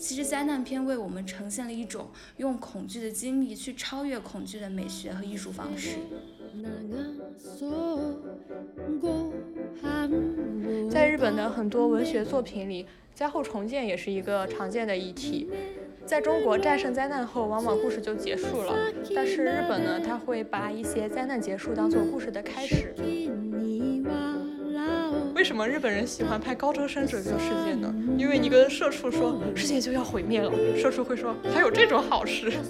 其实灾难片为我们呈现了一种用恐惧的经历去超越恐惧的美学和艺术方式。在日本的很多文学作品里，灾后重建也是一个常见的议题。在中国，战胜灾难后，往往故事就结束了。但是日本呢，他会把一些灾难结束当做故事的开始。日本人喜欢拍高中生拯救世界呢？因为你跟社畜说世界就要毁灭了，社畜会说还有这种好事。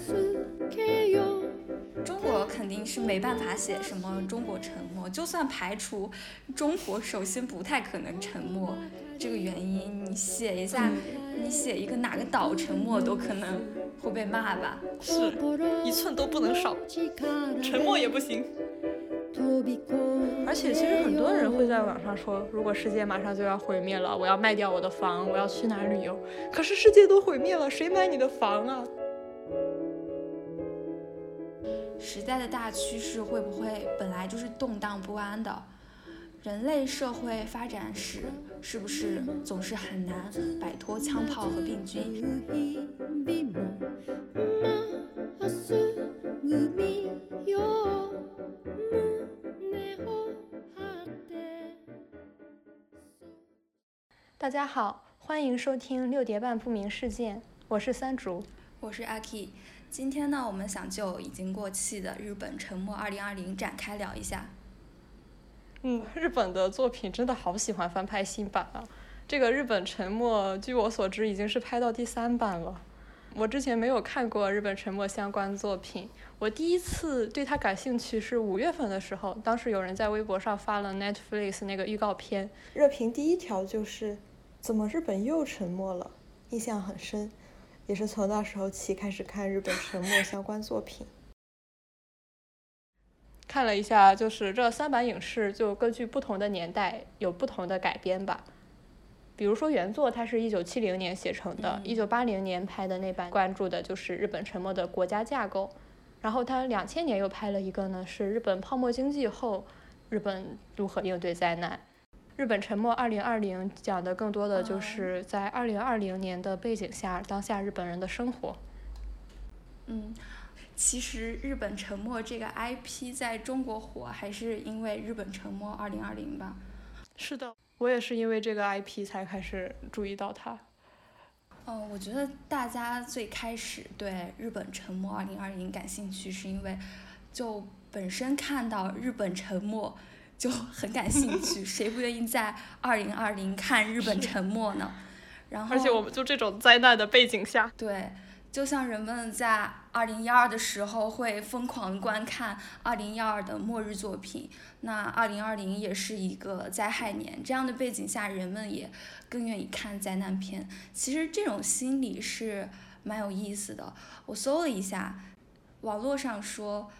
中国肯定是没办法写什么中国沉默，就算排除中国，首先不太可能沉默这个原因，你写一下，你写一个哪个岛沉默都可能会被骂吧？是一寸都不能少，沉默也不行。而且其实很多人会在网上说，如果世界马上就要毁灭了，我要卖掉我的房，我要去哪旅游？可是世界都毁灭了，谁买你的房啊？时代的大趋势会不会本来就是动荡不安的？人类社会发展史是不是总是很难摆脱枪炮和病菌？大家好，欢迎收听六叠半不明事件，我是三竹，我是阿 K。今天呢，我们想就已经过气的日本《沉默二零二零》展开聊一下。嗯，日本的作品真的好喜欢翻拍新版啊！这个日本《沉默》，据我所知已经是拍到第三版了。我之前没有看过日本《沉默》相关作品，我第一次对它感兴趣是五月份的时候，当时有人在微博上发了 Netflix 那个预告片，热评第一条就是“怎么日本又沉默了”，印象很深。也是从那时候起开始看日本沉默相关作品，看了一下，就是这三版影视就根据不同的年代有不同的改编吧。比如说原作它是一九七零年写成的，一九八零年拍的那版关注的就是日本沉默的国家架构，然后他两千年又拍了一个呢，是日本泡沫经济后日本如何应对灾难。日本沉没二零二零讲的更多的就是在二零二零年的背景下，当下日本人的生活。嗯，其实日本沉没这个 IP 在中国火，还是因为日本沉没二零二零吧？是的，我也是因为这个 IP 才开始注意到它。嗯，我觉得大家最开始对日本沉没二零二零感兴趣，是因为就本身看到日本沉没。就很感兴趣，谁不愿意在二零二零看日本沉没呢？然后，而且我们就这种灾难的背景下，对，就像人们在二零一二的时候会疯狂观看二零一二的末日作品，那二零二零也是一个灾害年，这样的背景下，人们也更愿意看灾难片。其实这种心理是蛮有意思的。我搜了一下，网络上说。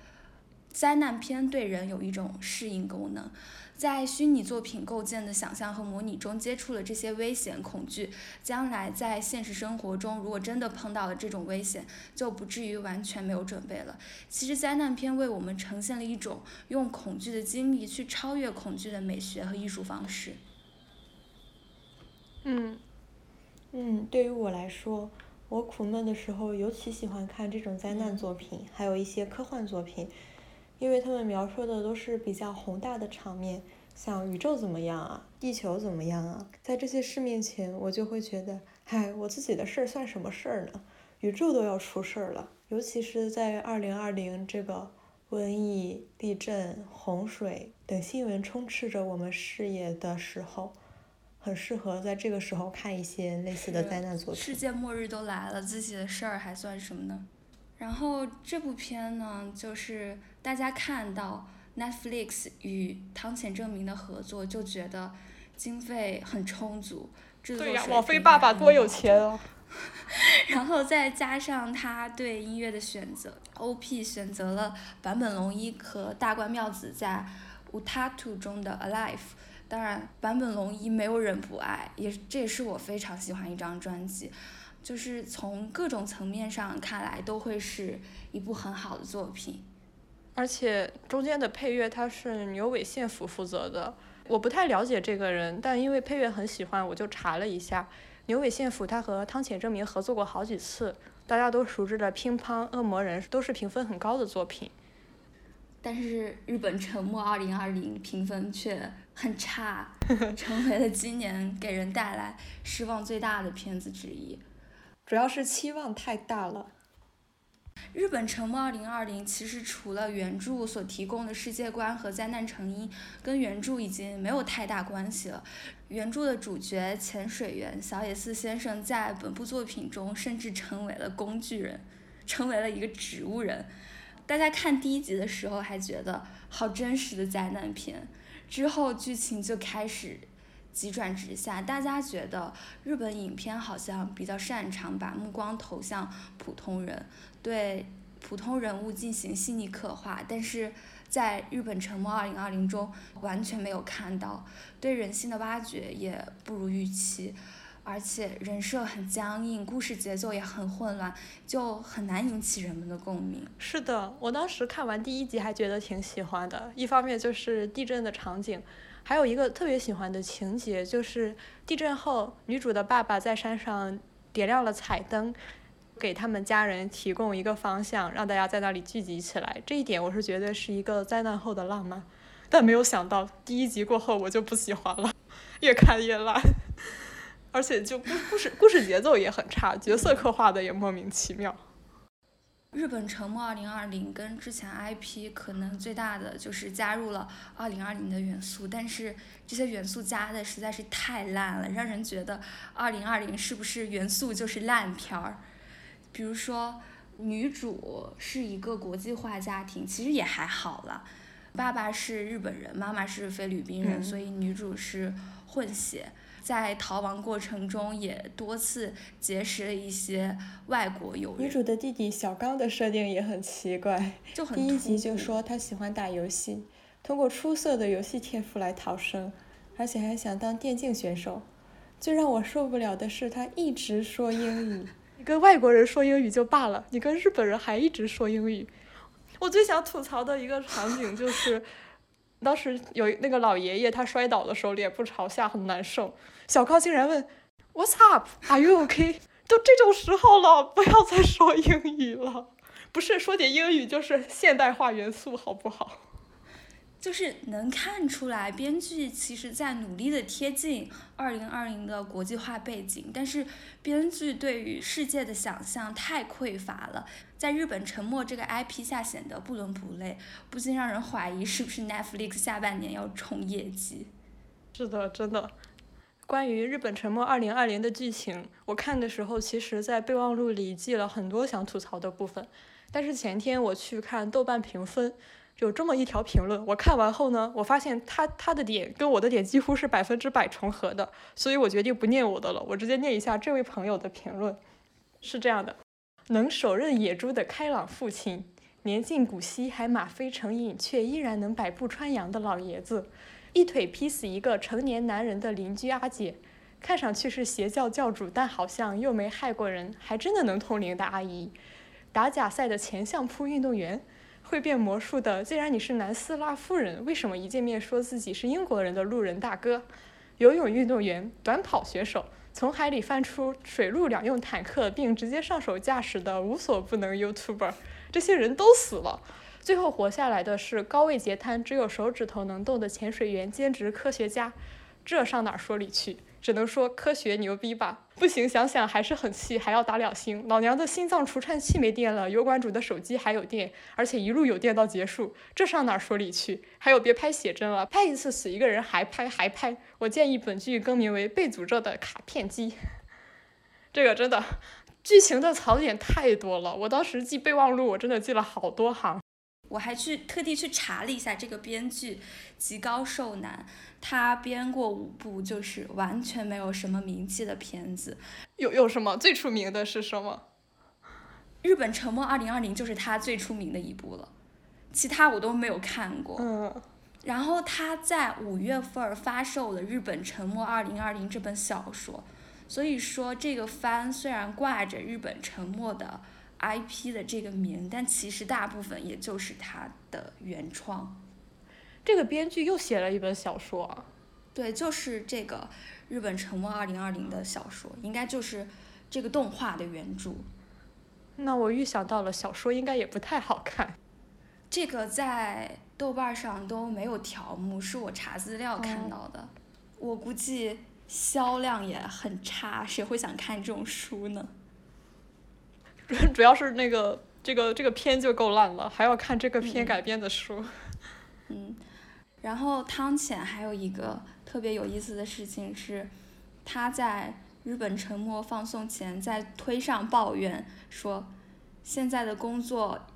灾难片对人有一种适应功能，在虚拟作品构建的想象和模拟中接触了这些危险恐惧，将来在现实生活中如果真的碰到了这种危险，就不至于完全没有准备了。其实灾难片为我们呈现了一种用恐惧的经历去超越恐惧的美学和艺术方式。嗯，嗯，对于我来说，我苦闷的时候尤其喜欢看这种灾难作品，还有一些科幻作品。因为他们描述的都是比较宏大的场面，像宇宙怎么样啊，地球怎么样啊，在这些事面前，我就会觉得，嗨，我自己的事儿算什么事儿呢？宇宙都要出事儿了，尤其是在二零二零这个瘟疫、地震、洪水等新闻充斥着我们视野的时候，很适合在这个时候看一些类似的灾难作品。世界末日都来了，自己的事儿还算什么呢？然后这部片呢，就是大家看到 Netflix 与汤浅证明的合作，就觉得经费很充足，制作水平网飞爸爸多有钱啊！然后再加上他对音乐的选择，OP 选择了坂本龙一和大关妙子在《u t a t u 中的 Alive》，当然坂本龙一没有人不爱，也这也是我非常喜欢一张专辑。就是从各种层面上看来，都会是一部很好的作品。而且中间的配乐，它是牛尾宪辅负责的。我不太了解这个人，但因为配乐很喜欢，我就查了一下。牛尾宪辅他和汤浅政明合作过好几次，大家都熟知的《乒乓》《恶魔人》都是评分很高的作品。但是日本沉没二零二零评分却很差，成为了今年给人带来失望最大的片子之一。主要是期望太大了。日本沉没二零二零其实除了原著所提供的世界观和灾难成因，跟原著已经没有太大关系了。原著的主角潜水员小野寺先生在本部作品中甚至成为了工具人，成为了一个植物人。大家看第一集的时候还觉得好真实的灾难片，之后剧情就开始急转直下。大家觉得日本影片好像比较擅长把目光投向普通人，对普通人物进行细腻刻画，但是在日本沉没二零二零中完全没有看到，对人性的挖掘也不如预期。而且人设很僵硬，故事节奏也很混乱，就很难引起人们的共鸣。是的，我当时看完第一集还觉得挺喜欢的，一方面就是地震的场景，还有一个特别喜欢的情节，就是地震后女主的爸爸在山上点亮了彩灯，给他们家人提供一个方向，让大家在那里聚集起来。这一点我是觉得是一个灾难后的浪漫，但没有想到第一集过后我就不喜欢了，越看越烂。而且就故故事故事节奏也很差，角色刻画的也莫名其妙。日本沉没二零二零跟之前 IP 可能最大的就是加入了二零二零的元素，但是这些元素加的实在是太烂了，让人觉得二零二零是不是元素就是烂片儿？比如说女主是一个国际化家庭，其实也还好了，爸爸是日本人，妈妈是菲律宾人，所以女主是混血。在逃亡过程中，也多次结识了一些外国友人。女主的弟弟小刚的设定也很奇怪，就很第一集就说他喜欢打游戏，通过出色的游戏天赋来逃生，而且还想当电竞选手。最让我受不了的是，他一直说英语。你跟外国人说英语就罢了，你跟日本人还一直说英语。我最想吐槽的一个场景就是。当时有那个老爷爷，他摔倒的时候脸部朝下，很难受。小高竟然问：“What's up? Are you okay？” 都这种时候了，不要再说英语了。不是说点英语，就是现代化元素，好不好？就是能看出来，编剧其实在努力的贴近二零二零的国际化背景，但是编剧对于世界的想象太匮乏了，在日本沉没这个 IP 下显得不伦不类，不禁让人怀疑是不是 Netflix 下半年要冲业绩。是的，真的。关于日本沉没二零二零的剧情，我看的时候，其实在备忘录里记了很多想吐槽的部分，但是前天我去看豆瓣评分。有这么一条评论，我看完后呢，我发现他他的点跟我的点几乎是百分之百重合的，所以我决定不念我的了，我直接念一下这位朋友的评论，是这样的：能手刃野猪的开朗父亲，年近古稀还吗啡成瘾却依然能百步穿杨的老爷子，一腿劈死一个成年男人的邻居阿姐，看上去是邪教教主，但好像又没害过人，还真的能通灵的阿姨，打假赛的前相扑运动员。会变魔术的，既然你是南斯拉夫人，为什么一见面说自己是英国人的路人大哥？游泳运动员、短跑选手，从海里翻出水陆两用坦克并直接上手驾驶的无所不能 YouTuber，这些人都死了。最后活下来的是高位截瘫、只有手指头能动的潜水员兼职科学家，这上哪儿说理去？只能说科学牛逼吧，不行，想想还是很气，还要打两星。老娘的心脏除颤器没电了，油管主的手机还有电，而且一路有电到结束，这上哪说理去？还有别拍写真了，拍一次死一个人，还拍还拍。我建议本剧更名为《被诅咒的卡片机》。这个真的，剧情的槽点太多了，我当时记备忘录，我真的记了好多行。我还去特地去查了一下这个编剧极高寿男，他编过五部就是完全没有什么名气的片子。有有什么最出名的是什么？日本沉没二零二零就是他最出名的一部了，其他我都没有看过。嗯。然后他在五月份发售了《日本沉没二零二零》这本小说，所以说这个番虽然挂着日本沉没的。IP 的这个名，但其实大部分也就是他的原创。这个编剧又写了一本小说，对，就是这个日本沉没二零二零的小说，应该就是这个动画的原著。那我预想到了，小说应该也不太好看。这个在豆瓣上都没有条目，是我查资料看到的。我估计销量也很差，谁会想看这种书呢？主要是那个这个这个片就够烂了，还要看这个片改编的书。嗯，然后汤浅还有一个特别有意思的事情是，他在日本沉没放送前在推上抱怨说，现在的工作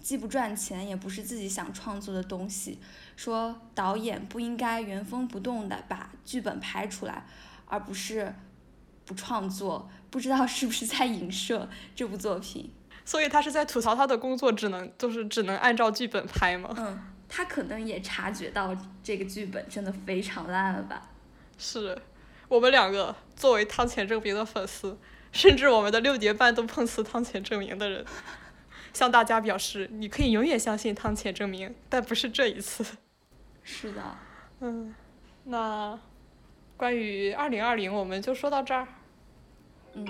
既不赚钱，也不是自己想创作的东西。说导演不应该原封不动的把剧本拍出来，而不是不创作。不知道是不是在影射这部作品？所以他是在吐槽他的工作只能就是只能按照剧本拍吗？嗯，他可能也察觉到这个剧本真的非常烂了吧？是，我们两个作为汤浅证明的粉丝，甚至我们的六叠半都碰瓷汤浅证明的人，向大家表示，你可以永远相信汤浅证明，但不是这一次。是的。嗯，那关于二零二零，我们就说到这儿。嗯。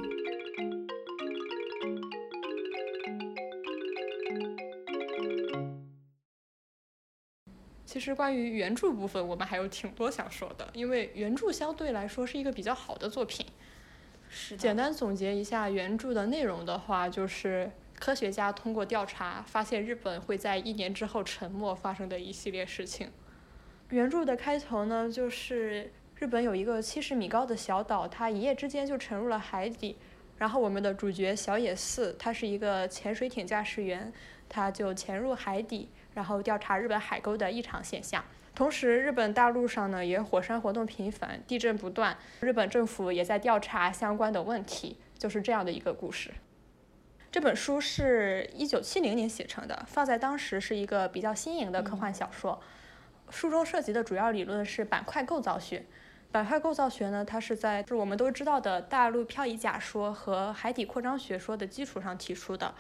其实关于原著部分，我们还有挺多想说的，因为原著相对来说是一个比较好的作品。是。简单总结一下原著的内容的话，就是科学家通过调查发现日本会在一年之后沉没发生的一系列事情。原著的开头呢，就是。日本有一个七十米高的小岛，它一夜之间就沉入了海底。然后我们的主角小野寺，他是一个潜水艇驾驶员，他就潜入海底，然后调查日本海沟的异常现象。同时，日本大陆上呢也火山活动频繁，地震不断，日本政府也在调查相关的问题，就是这样的一个故事。这本书是一九七零年写成的，放在当时是一个比较新颖的科幻小说。书中涉及的主要理论是板块构造学。板块构造学呢，它是在就是我们都知道的大陆漂移假说和海底扩张学说的基础上提出的。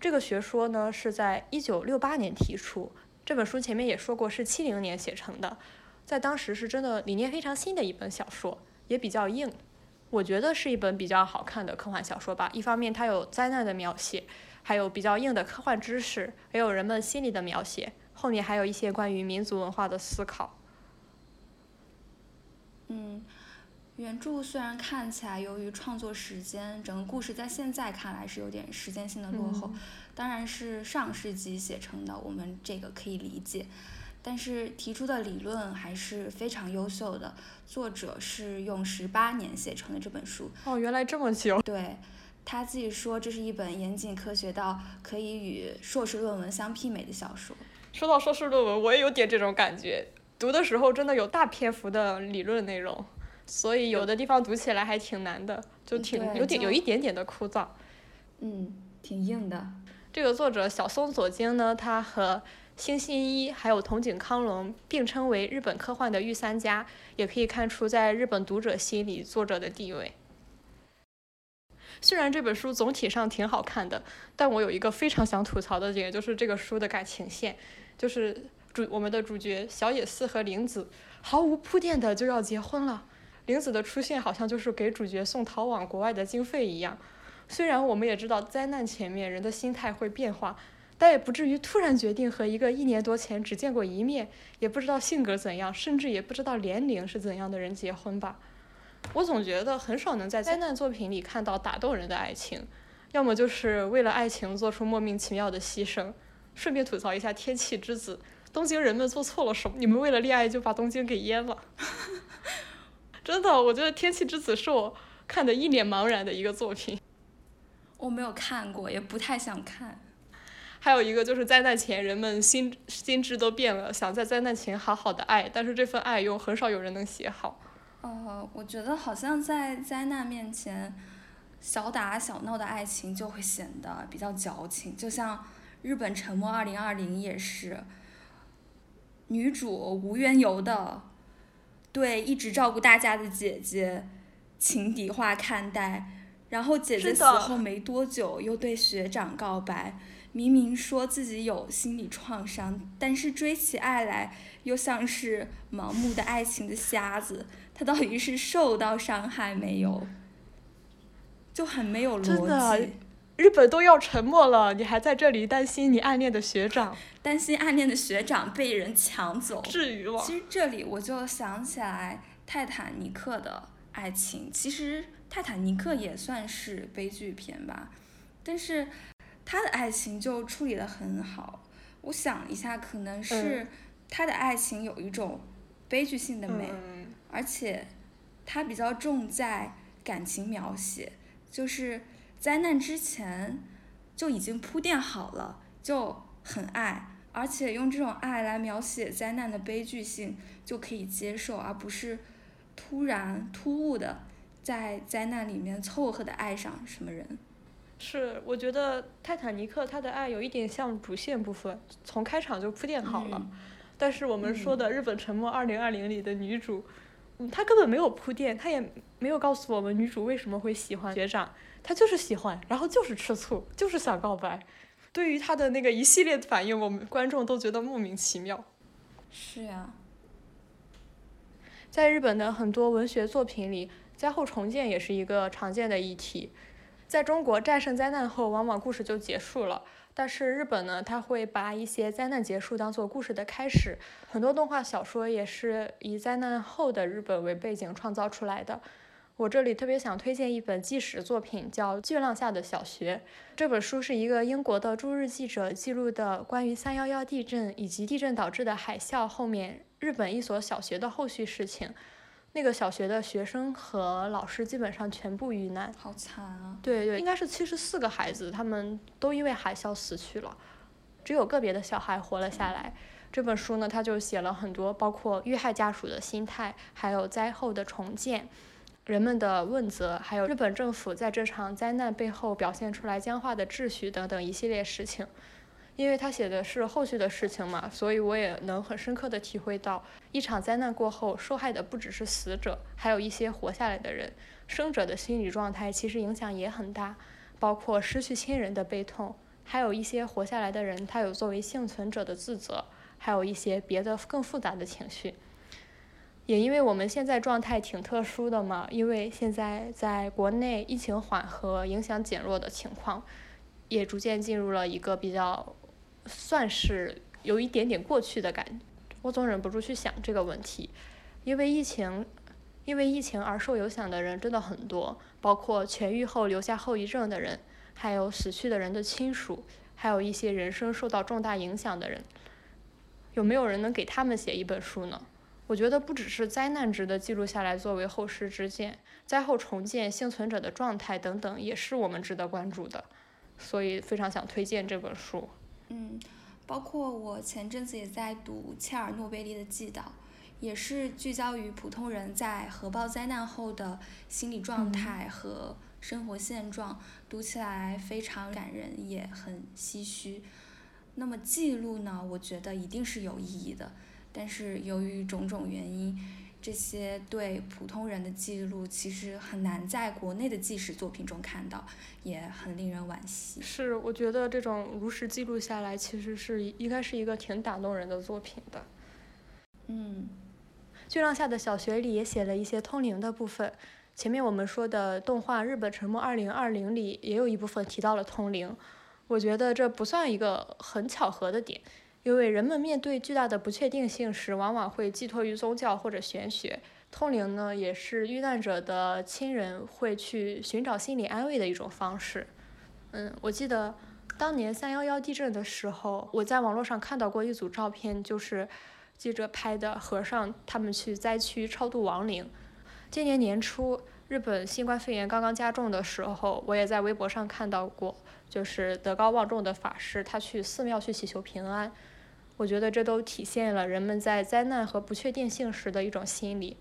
这个学说呢，是在一九六八年提出。这本书前面也说过是七零年写成的，在当时是真的理念非常新的一本小说，也比较硬。我觉得是一本比较好看的科幻小说吧。一方面它有灾难的描写，还有比较硬的科幻知识，还有人们心理的描写，后面还有一些关于民族文化的思考。嗯，原著虽然看起来由于创作时间，整个故事在现在看来是有点时间性的落后，当然是上世纪写成的，我们这个可以理解。但是提出的理论还是非常优秀的，作者是用十八年写成的这本书。哦，原来这么久。对，他自己说这是一本严谨科学到可以与硕士论文相媲美的小说。说到硕士论文，我也有点这种感觉。读的时候真的有大篇幅的理论内容，所以有的地方读起来还挺难的，就挺有点有一点点的枯燥。嗯，挺硬的。这个作者小松左京呢，他和星新一还有筒井康隆并称为日本科幻的御三家，也可以看出在日本读者心里作者的地位。虽然这本书总体上挺好看的，但我有一个非常想吐槽的点，就是这个书的感情线，就是。主我们的主角小野寺和玲子毫无铺垫的就要结婚了，玲子的出现好像就是给主角送逃往国外的经费一样。虽然我们也知道灾难前面人的心态会变化，但也不至于突然决定和一个一年多前只见过一面，也不知道性格怎样，甚至也不知道年龄是怎样的人结婚吧。我总觉得很少能在灾难作品里看到打动人的爱情，要么就是为了爱情做出莫名其妙的牺牲。顺便吐槽一下《天气之子》。东京人们做错了什么？你们为了恋爱就把东京给淹了？真的，我觉得《天气之子》是我看的一脸茫然的一个作品。我没有看过，也不太想看。还有一个就是灾难前人们心心智都变了，想在灾难前好好的爱，但是这份爱又很少有人能写好。哦，我觉得好像在灾难面前，小打小闹的爱情就会显得比较矫情，就像日本沉没二零二零也是。女主无缘由的对一直照顾大家的姐姐情敌化看待，然后姐姐死后没多久又对学长告白，明明说自己有心理创伤，但是追起爱来又像是盲目的爱情的瞎子。他到底是受到伤害没有？就很没有逻辑。日本都要沉默了，你还在这里担心你暗恋的学长？担心暗恋的学长被人抢走？至于吗？其实这里我就想起来泰坦尼克的爱情，其实泰坦尼克也算是悲剧片吧，但是他的爱情就处理的很好。我想一下，可能是他的爱情有一种悲剧性的美，而且他比较重在感情描写，就是。灾难之前就已经铺垫好了，就很爱，而且用这种爱来描写灾难的悲剧性就可以接受，而不是突然突兀的在灾难里面凑合的爱上什么人。是，我觉得泰坦尼克他的爱有一点像主线部分，从开场就铺垫好了。但是我们说的《日本沉没二零二零》里的女主，嗯，她根本没有铺垫，她也没有告诉我们女主为什么会喜欢学长。他就是喜欢，然后就是吃醋，就是想告白。对于他的那个一系列的反应，我们观众都觉得莫名其妙。是呀，在日本的很多文学作品里，灾后重建也是一个常见的议题。在中国，战胜灾难后，往往故事就结束了。但是日本呢，他会把一些灾难结束当做故事的开始。很多动画小说也是以灾难后的日本为背景创造出来的。我这里特别想推荐一本纪实作品，叫《巨浪下的小学》。这本书是一个英国的驻日记者记录的关于三幺幺地震以及地震导致的海啸后面日本一所小学的后续事情。那个小学的学生和老师基本上全部遇难，好惨啊！对对，应该是七十四个孩子，他们都因为海啸死去了，只有个别的小孩活了下来。这本书呢，他就写了很多，包括遇害家属的心态，还有灾后的重建。人们的问责，还有日本政府在这场灾难背后表现出来僵化的秩序等等一系列事情，因为他写的是后续的事情嘛，所以我也能很深刻的体会到，一场灾难过后，受害的不只是死者，还有一些活下来的人，生者的心理状态其实影响也很大，包括失去亲人的悲痛，还有一些活下来的人，他有作为幸存者的自责，还有一些别的更复杂的情绪。也因为我们现在状态挺特殊的嘛，因为现在在国内疫情缓和、影响减弱的情况，也逐渐进入了一个比较算是有一点点过去的感。我总忍不住去想这个问题，因为疫情，因为疫情而受影响的人真的很多，包括痊愈后留下后遗症的人，还有死去的人的亲属，还有一些人生受到重大影响的人。有没有人能给他们写一本书呢？我觉得不只是灾难值得记录下来作为后世之鉴，灾后重建幸存者的状态等等也是我们值得关注的，所以非常想推荐这本书。嗯，包括我前阵子也在读切尔诺贝利的祭祷，也是聚焦于普通人在核爆灾难后的心理状态和生活现状，读起来非常感人，也很唏嘘。那么记录呢，我觉得一定是有意义的。但是由于种种原因，这些对普通人的记录其实很难在国内的纪实作品中看到，也很令人惋惜。是，我觉得这种如实记录下来，其实是应该是一个挺打动人的作品的。嗯，巨浪下的小学里也写了一些通灵的部分。前面我们说的动画《日本沉没二零二零》里也有一部分提到了通灵，我觉得这不算一个很巧合的点。因为人们面对巨大的不确定性时，往往会寄托于宗教或者玄学。通灵呢，也是遇难者的亲人会去寻找心理安慰的一种方式。嗯，我记得当年三幺幺地震的时候，我在网络上看到过一组照片，就是记者拍的和尚他们去灾区超度亡灵。今年年初，日本新冠肺炎刚刚加重的时候，我也在微博上看到过，就是德高望重的法师，他去寺庙去祈求平安。我觉得这都体现了人们在灾难和不确定性时的一种心理。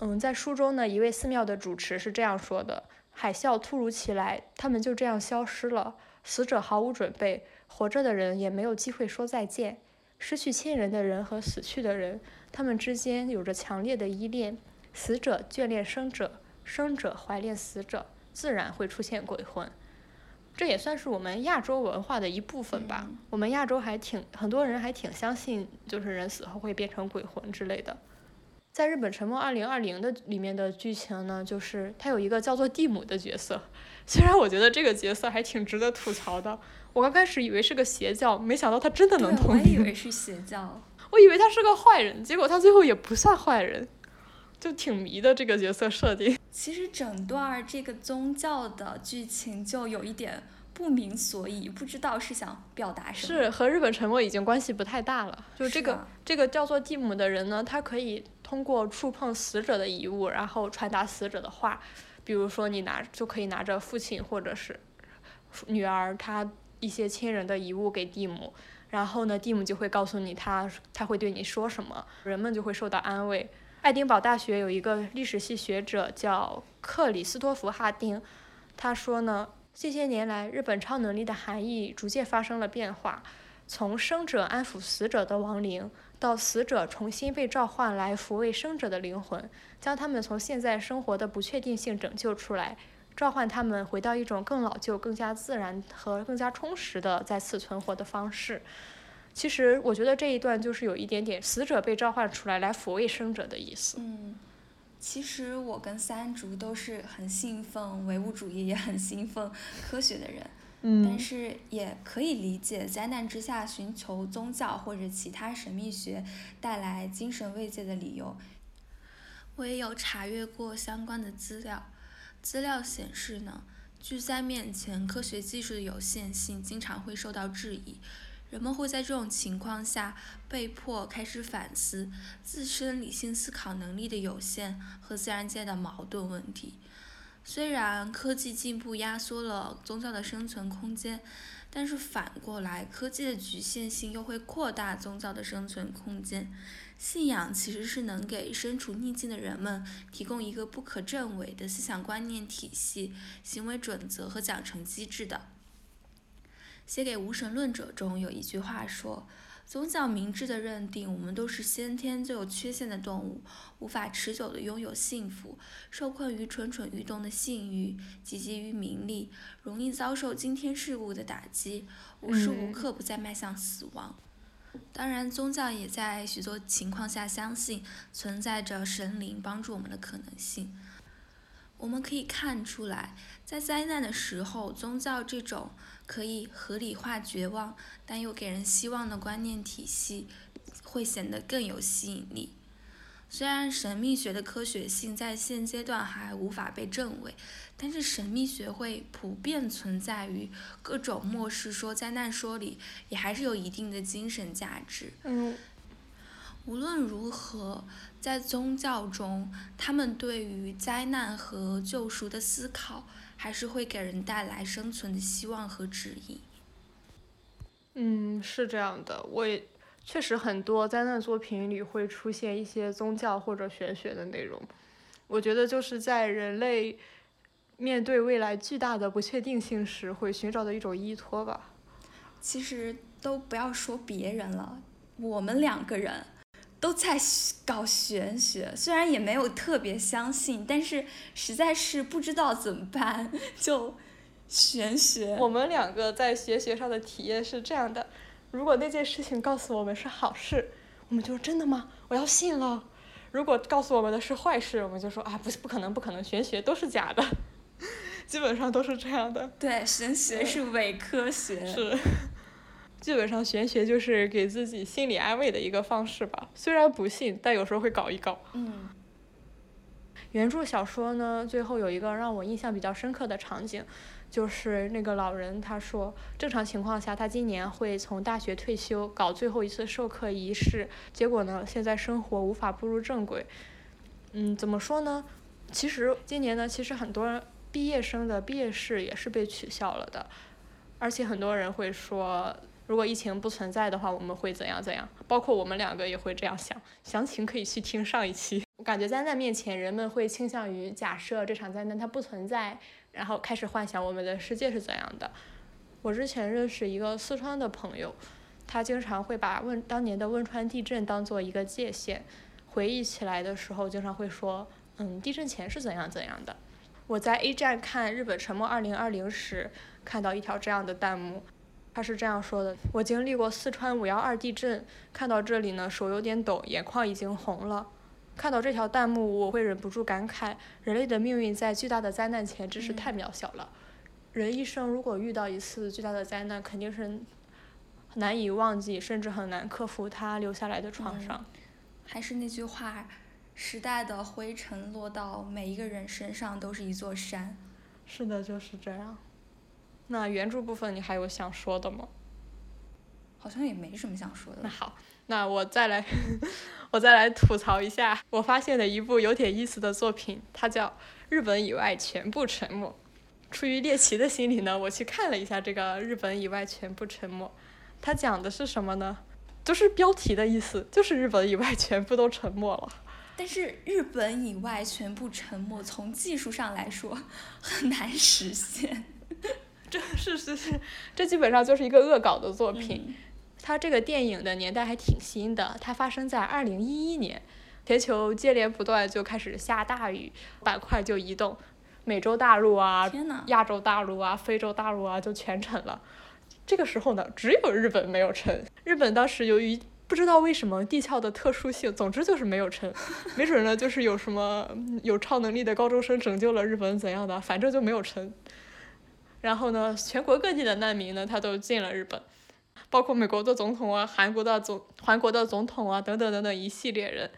嗯，在书中呢，一位寺庙的主持是这样说的：海啸突如其来，他们就这样消失了，死者毫无准备，活着的人也没有机会说再见。失去亲人的人和死去的人，他们之间有着强烈的依恋，死者眷恋生者，生者怀恋死者，自然会出现鬼魂。这也算是我们亚洲文化的一部分吧。我们亚洲还挺很多人还挺相信，就是人死后会变成鬼魂之类的。在日本《沉默二零二零》的里面的剧情呢，就是他有一个叫做蒂姆的角色，虽然我觉得这个角色还挺值得吐槽的。我刚开始以为是个邪教，没想到他真的能通灵。我以为是邪教。我以为他是个坏人，结果他最后也不算坏人，就挺迷的这个角色设定。其实整段这个宗教的剧情就有一点不明所以，不知道是想表达什么。是和日本沉默已经关系不太大了。就这个这个叫做蒂姆的人呢，他可以通过触碰死者的遗物，然后传达死者的话。比如说你拿就可以拿着父亲或者是女儿他。一些亲人的遗物给蒂姆，然后呢，蒂姆就会告诉你他他会对你说什么，人们就会受到安慰。爱丁堡大学有一个历史系学者叫克里斯托弗·哈丁，他说呢，近些年来日本超能力的含义逐渐发生了变化，从生者安抚死者的亡灵，到死者重新被召唤来抚慰生者的灵魂，将他们从现在生活的不确定性拯救出来。召唤他们回到一种更老旧、更加自然和更加充实的再次存活的方式。其实，我觉得这一段就是有一点点死者被召唤出来来抚慰生者的意思。嗯，其实我跟三竹都是很信奉唯物主义，也很信奉科学的人。嗯。但是也可以理解，灾难之下寻求宗教或者其他神秘学带来精神慰藉的理由。我也有查阅过相关的资料。资料显示呢，巨灾面前，科学技术的有限性经常会受到质疑。人们会在这种情况下被迫开始反思自身理性思考能力的有限和自然界的矛盾问题。虽然科技进步压缩了宗教的生存空间，但是反过来，科技的局限性又会扩大宗教的生存空间。信仰其实是能给身处逆境的人们提供一个不可证伪的思想观念体系、行为准则和奖惩机制的。写给无神论者中有一句话说：“宗教明智的认定，我们都是先天就有缺陷的动物，无法持久的拥有幸福，受困于蠢蠢欲动的性欲，汲汲于名利，容易遭受惊天事故的打击，无时无刻不在迈向死亡。”当然，宗教也在许多情况下相信存在着神灵帮助我们的可能性。我们可以看出来，在灾难的时候，宗教这种可以合理化绝望但又给人希望的观念体系，会显得更有吸引力。虽然神秘学的科学性在现阶段还无法被证伪，但是神秘学会普遍存在于各种末世说、灾难说里，也还是有一定的精神价值。嗯。无论如何，在宗教中，他们对于灾难和救赎的思考，还是会给人带来生存的希望和指引。嗯，是这样的，我也。确实，很多灾难作品里会出现一些宗教或者玄学的内容。我觉得就是在人类面对未来巨大的不确定性时，会寻找的一种依托吧。其实都不要说别人了，我们两个人都在搞玄学，虽然也没有特别相信，但是实在是不知道怎么办，就玄学。我们两个在玄学上的体验是这样的。如果那件事情告诉我们是好事，我们就真的吗？我要信了。如果告诉我们的是坏事，我们就说啊，不不可能，不可能，玄学都是假的，基本上都是这样的。对，玄学是伪科学。是，基本上玄学就是给自己心理安慰的一个方式吧。虽然不信，但有时候会搞一搞。嗯。原著小说呢，最后有一个让我印象比较深刻的场景。就是那个老人，他说，正常情况下，他今年会从大学退休，搞最后一次授课仪式。结果呢，现在生活无法步入正轨。嗯，怎么说呢？其实今年呢，其实很多毕业生的毕业式也是被取消了的。而且很多人会说，如果疫情不存在的话，我们会怎样怎样？包括我们两个也会这样想。详情可以去听上一期。我感觉灾难面前，人们会倾向于假设这场灾难它不存在。然后开始幻想我们的世界是怎样的。我之前认识一个四川的朋友，他经常会把汶当年的汶川地震当做一个界限，回忆起来的时候经常会说，嗯，地震前是怎样怎样的。我在 A 站看日本沉没二零二零时，看到一条这样的弹幕，他是这样说的：我经历过四川五幺二地震，看到这里呢，手有点抖，眼眶已经红了。看到这条弹幕，我会忍不住感慨：人类的命运在巨大的灾难前真是太渺小了。人一生如果遇到一次巨大的灾难，肯定是难以忘记，甚至很难克服它留下来的创伤。还是那句话，时代的灰尘落到每一个人身上都是一座山。是的，就是这样。那原著部分你还有想说的吗？好像也没什么想说的。那好，那我再来，我再来吐槽一下我发现的一部有点意思的作品，它叫《日本以外全部沉默》。出于猎奇的心理呢，我去看了一下这个《日本以外全部沉默》，它讲的是什么呢？就是标题的意思，就是日本以外全部都沉默了。但是日本以外全部沉默，从技术上来说很难实现。这是是是，这基本上就是一个恶搞的作品。嗯它这个电影的年代还挺新的，它发生在二零一一年，全球接连不断就开始下大雨，板块就移动，美洲大陆啊、亚洲大陆啊、非洲大陆啊就全沉了。这个时候呢，只有日本没有沉。日本当时由于不知道为什么地壳的特殊性，总之就是没有沉。没准呢，就是有什么嗯有超能力的高中生拯救了日本怎样的，反正就没有沉。然后呢，全国各地的难民呢，他都进了日本，包括美国的总统啊、韩国的总韩国的总统啊等等等等一系列人，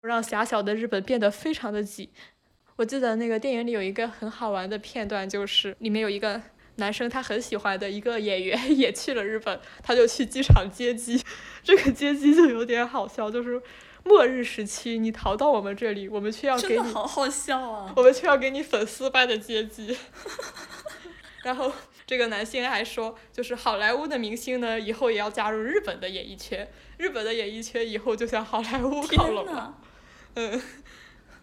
让狭小的日本变得非常的挤。我记得那个电影里有一个很好玩的片段，就是里面有一个男生他很喜欢的一个演员 也去了日本，他就去机场接机，这个接机就有点好笑，就是末日时期你逃到我们这里，我们却要给你，好好笑啊！我们却要给你粉丝般的接机。然后这个男星还说，就是好莱坞的明星呢，以后也要加入日本的演艺圈，日本的演艺圈以后就向好莱坞靠拢了。嗯，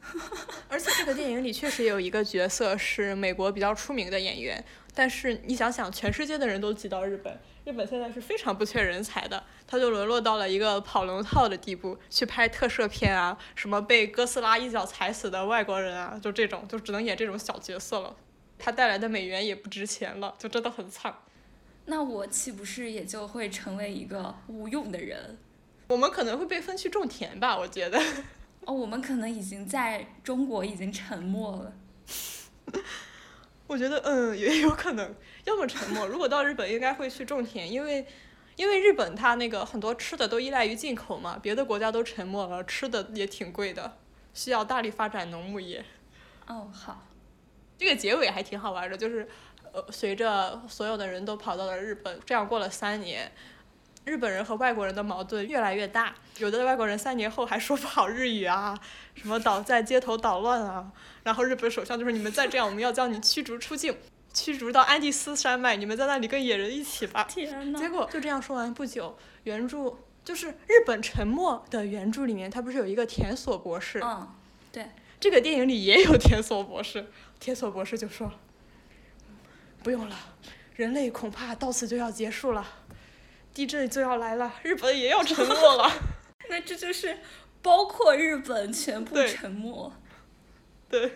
而且这个电影里确实有一个角色是美国比较出名的演员，但是你想想，全世界的人都挤到日本，日本现在是非常不缺人才的，他就沦落到了一个跑龙套的地步，去拍特摄片啊，什么被哥斯拉一脚踩死的外国人啊，就这种，就只能演这种小角色了。他带来的美元也不值钱了，就真的很惨。那我岂不是也就会成为一个无用的人？我们可能会被分去种田吧，我觉得。哦，我们可能已经在中国已经沉默了。我觉得，嗯，也有可能，要么沉默。如果到日本，应该会去种田，因为，因为日本它那个很多吃的都依赖于进口嘛，别的国家都沉默了，吃的也挺贵的，需要大力发展农牧业。哦，好，这个结尾还挺好玩的，就是，呃，随着所有的人都跑到了日本，这样过了三年，日本人和外国人的矛盾越来越大，有的外国人三年后还说不好日语啊，什么倒在街头捣乱啊，然后日本首相就说你们再这样，我们要将你驱逐出境，驱逐到安第斯山脉，你们在那里跟野人一起吧。天呐，结果就这样说完不久，原著就是日本沉默的原著里面，它不是有一个田所博士，嗯，对，这个电影里也有 田索博士，田索博士就说：“不用了，人类恐怕到此就要结束了，地震就要来了，日本也要沉没了。那这就是包括日本全部沉没。”对，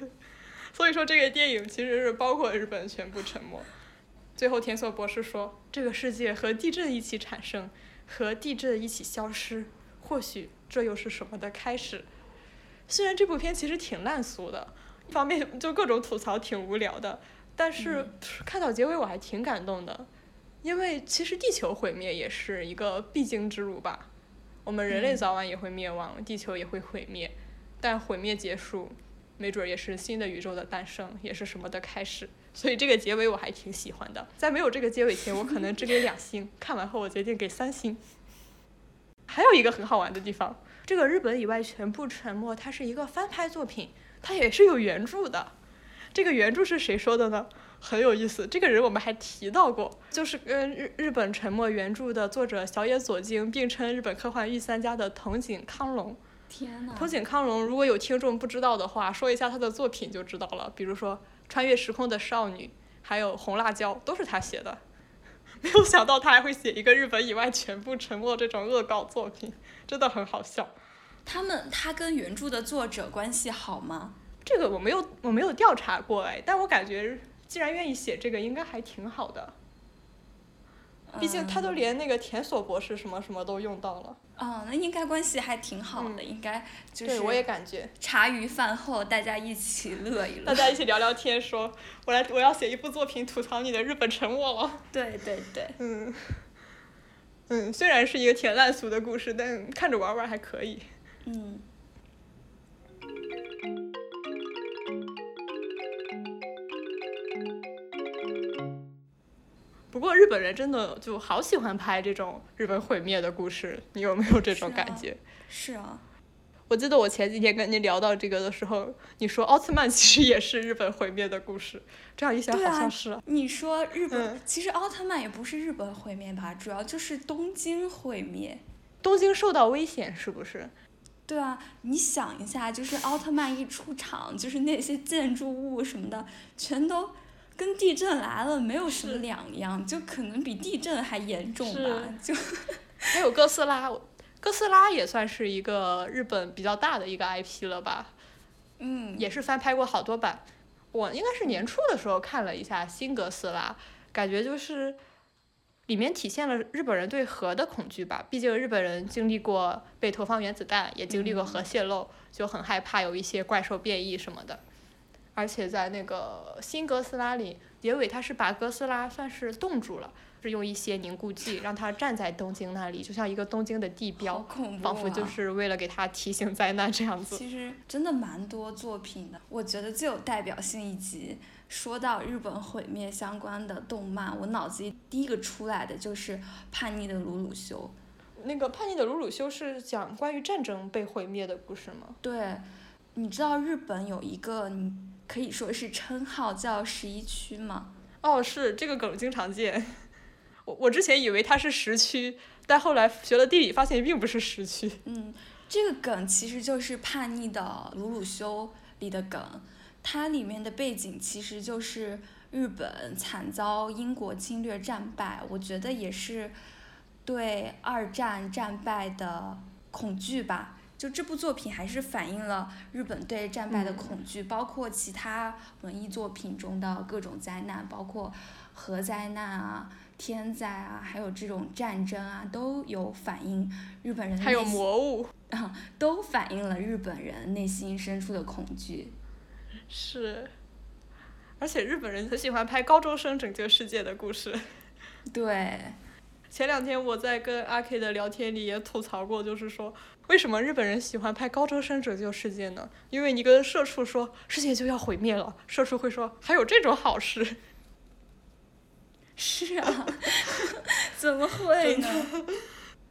所以说这个电影其实是包括日本全部沉没。最后田所博士说：“这个世界和地震一起产生，和地震一起消失，或许这又是什么的开始。”虽然这部片其实挺烂俗的，一方面就各种吐槽挺无聊的，但是看到结尾我还挺感动的，因为其实地球毁灭也是一个必经之路吧。我们人类嗯早晚也会灭亡，地球也会毁灭，但毁灭结束，没准儿也是新的宇宙的诞生，也是什么的开始。所以这个结尾我还挺喜欢的。在没有这个结尾前，我可能只给两星，看完后我决定给三星。还有一个很好玩的地方，这个日本以外全部沉默，它是一个翻拍作品，它也是有原著的。这个原著是谁说的呢？很有意思，这个人我们还提到过，就是跟日日本沉默原著的作者小野佐京并称日本科幻御三家的藤井康隆。天呐，藤井康隆，如果有听众不知道的话，说一下他的作品就知道了。比如说《穿越时空的少女》，还有《红辣椒》，都是他写的。没有想到他还会写一个日本以外全部沉默这种恶搞作品，真的很好笑。他们他跟原著的作者关系好吗？这个我没有我没有调查过哎，但我感觉既然愿意写这个，应该还挺好的。毕竟他都连那个田所博士什么什么都用到了。哦，那应该关系还挺好的，应该就是。对，我也感觉。茶余饭后，大家一起乐一乐。大家一起聊聊天，说，我来，我要写一部作品吐槽你的日本沉没了。对对对。嗯。嗯，虽然是一个挺烂俗的故事，但看着玩玩还可以。嗯。不过日本人真的就好喜欢拍这种日本毁灭的故事，你有没有这种感觉？是啊，我记得我前几天跟你聊到这个的时候，你说奥特曼其实也是日本毁灭的故事，这样一想好像是。你说日本，其实奥特曼也不是日本毁灭吧？主要就是东京毁灭，东京受到危险是不是？对啊，你想一下，就是奥特曼一出场，就是那些建筑物什么的全都。跟地震来了没有什么两样，就可能比地震还严重吧。就还有哥斯拉，哥斯拉也算是一个日本比较大的一个 IP 了吧？嗯，也是翻拍过好多版。我应该是年初的时候看了一下新哥斯拉，感觉就是里面体现了日本人对核的恐惧吧。毕竟日本人经历过被投放原子弹，也经历过核泄漏，就很害怕有一些怪兽变异什么的。而且在那个新哥斯拉里，结尾他是把哥斯拉算是冻住了，是用一些凝固剂让他站在东京那里，就像一个东京的地标，仿佛就是为了给他提醒灾难这样子。其实真的蛮多作品的，我觉得最有代表性一集，说到日本毁灭相关的动漫，我脑子里第一个出来的就是《叛逆的鲁鲁修》。那个《叛逆的鲁鲁修》是讲关于战争被毁灭的故事吗？对，你知道日本有一个你。可以说是称号叫十一区吗？哦，是这个梗经常见。我我之前以为它是十区，但后来学了地理发现并不是十区。嗯，这个梗其实就是叛逆的鲁鲁修里的梗，它里面的背景其实就是日本惨遭英国侵略战败，我觉得也是对二战战败的恐惧吧。就这部作品还是反映了日本对战败的恐惧，包括其他文艺作品中的各种灾难，包括核灾难啊、天灾啊，还有这种战争啊，都有反映日本人。还有魔物啊，都反映了日本人内心深处的恐惧。是，而且日本人很喜欢拍高中生拯救世界的故事。对。前两天我在跟阿 K 的聊天里也吐槽过，就是说。为什么日本人喜欢拍高中生拯救世界呢？因为你跟社畜说世界就要毁灭了，社畜会说还有这种好事。是啊，怎么会呢？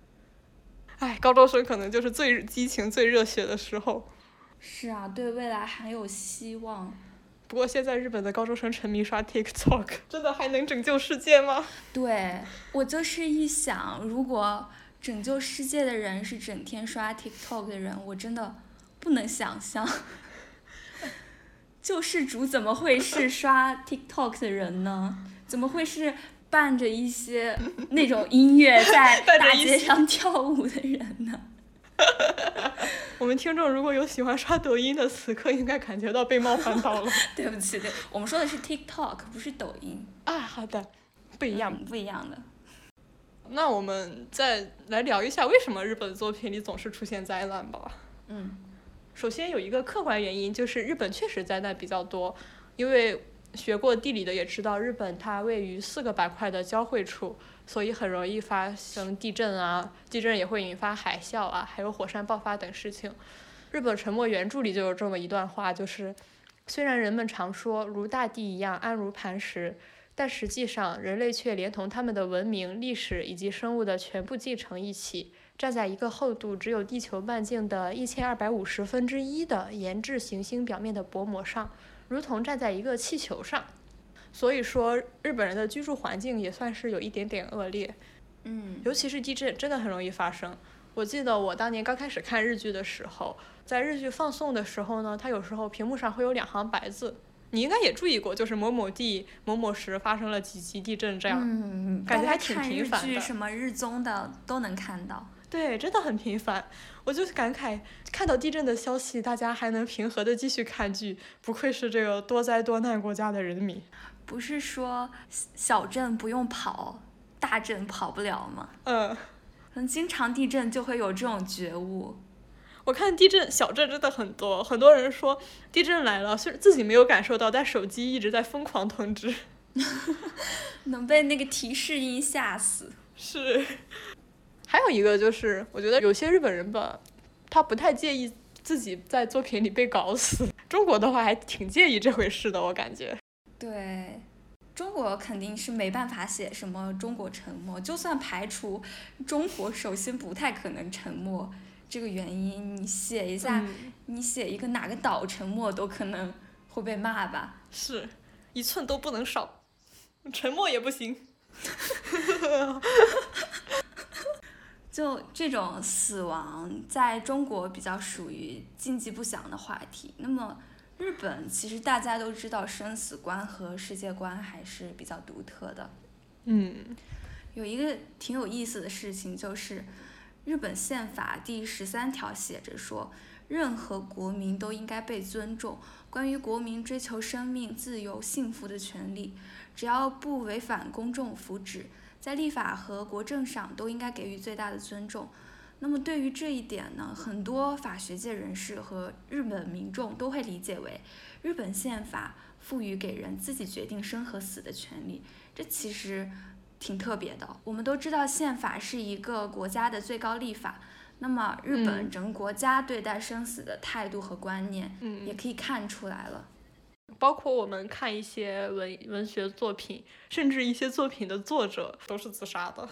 哎，高中生可能就是最激情、最热血的时候。是啊，对未来很有希望。不过现在日本的高中生沉迷刷 TikTok，真的还能拯救世界吗？对，我就是一想，如果。拯救世界的人是整天刷 TikTok 的人，我真的不能想象，救世主怎么会是 刷 TikTok 的人呢？怎么会是伴着一些那种音乐在 大街上跳舞的人呢？我们听众如果有喜欢刷抖音的，此刻应该感觉到被冒犯到了。对不起，对，我们说的是 TikTok，不是抖音。啊，好的，不一样，不一样的。那我们再来聊一下为什么日本作品里总是出现灾难吧。嗯，首先有一个客观原因，就是日本确实灾难比较多。因为学过地理的也知道，日本它位于四个板块的交汇处，所以很容易发生地震啊，地震也会引发海啸啊，还有火山爆发等事情。日本沉没原著里就有这么一段话，就是虽然人们常说如大地一样安如磐石。但实际上，人类却连同他们的文明、历史以及生物的全部继承一起，站在一个厚度只有地球半径的一千二百五十分之一的研制行星表面的薄膜上，如同站在一个气球上。所以说，日本人的居住环境也算是有一点点恶劣。嗯，尤其是地震，真的很容易发生。我记得我当年刚开始看日剧的时候，在日剧放送的时候呢，它有时候屏幕上会有两行白字。你应该也注意过，就是某某地某某时发生了几级地震，这样，嗯感觉还挺频繁的。什么日综的都能看到。对，真的很频繁。我就感慨，看到地震的消息，大家还能平和的继续看剧，不愧是这个多灾多难国家的人民。不是说小镇不用跑，大镇跑不了吗？嗯。可能经常地震就会有这种觉悟。我看地震小镇真的很多，很多人说地震来了，虽然自己没有感受到，但手机一直在疯狂通知。能被那个提示音吓死。是。还有一个就是，我觉得有些日本人吧，他不太介意自己在作品里被搞死。中国的话还挺介意这回事的，我感觉。对，中国肯定是没办法写什么中国沉默，就算排除中国首先不太可能沉默这个原因，你写一下，你写一个哪个岛沉默都可能会被骂吧。是，一寸都不能少，沉默也不行。就这种死亡，在中国比较属于禁忌不详的话题。那么，日本其实大家都知道，生死观和世界观还是比较独特的。嗯，有一个挺有意思的事情，就是日本宪法第十三条写着说，任何国民都应该被尊重，关于国民追求生命、自由、幸福的权利，只要不违反公众福祉。在立法和国政上都应该给予最大的尊重。那么对于这一点呢，很多法学界人士和日本民众都会理解为，日本宪法赋予给人自己决定生和死的权利。这其实挺特别的。我们都知道宪法是一个国家的最高立法，那么日本整个国家对待生死的态度和观念，也可以看出来了。包括我们看一些文文学作品，甚至一些作品的作者都是自杀的，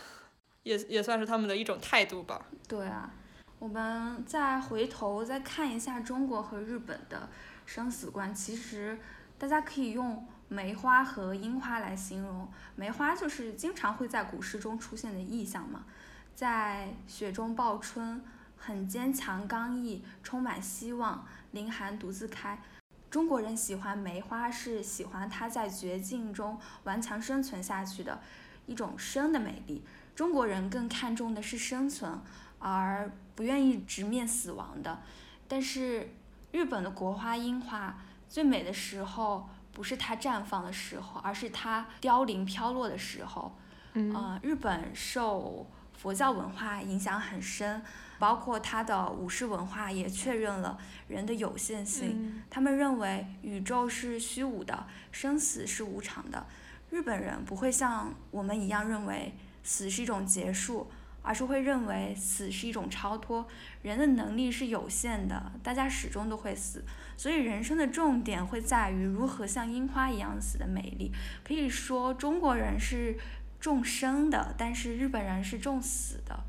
也也算是他们的一种态度吧。对啊，我们再回头再看一下中国和日本的生死观，其实大家可以用梅花和樱花来形容。梅花就是经常会在古诗中出现的意象嘛，在雪中报春，很坚强刚毅，充满希望，凌寒独自开。中国人喜欢梅花，是喜欢它在绝境中顽强生存下去的一种生的美丽。中国人更看重的是生存，而不愿意直面死亡的。但是日本的国花樱花最美的时候，不是它绽放的时候，而是它凋零飘落的时候。嗯，日本受佛教文化影响很深。包括它的武士文化也确认了人的有限性，他们认为宇宙是虚无的，生死是无常的。日本人不会像我们一样认为死是一种结束，而是会认为死是一种超脱。人的能力是有限的，大家始终都会死，所以人生的重点会在于如何像樱花一样死的美丽。可以说中国人是重生的，但是日本人是重死的。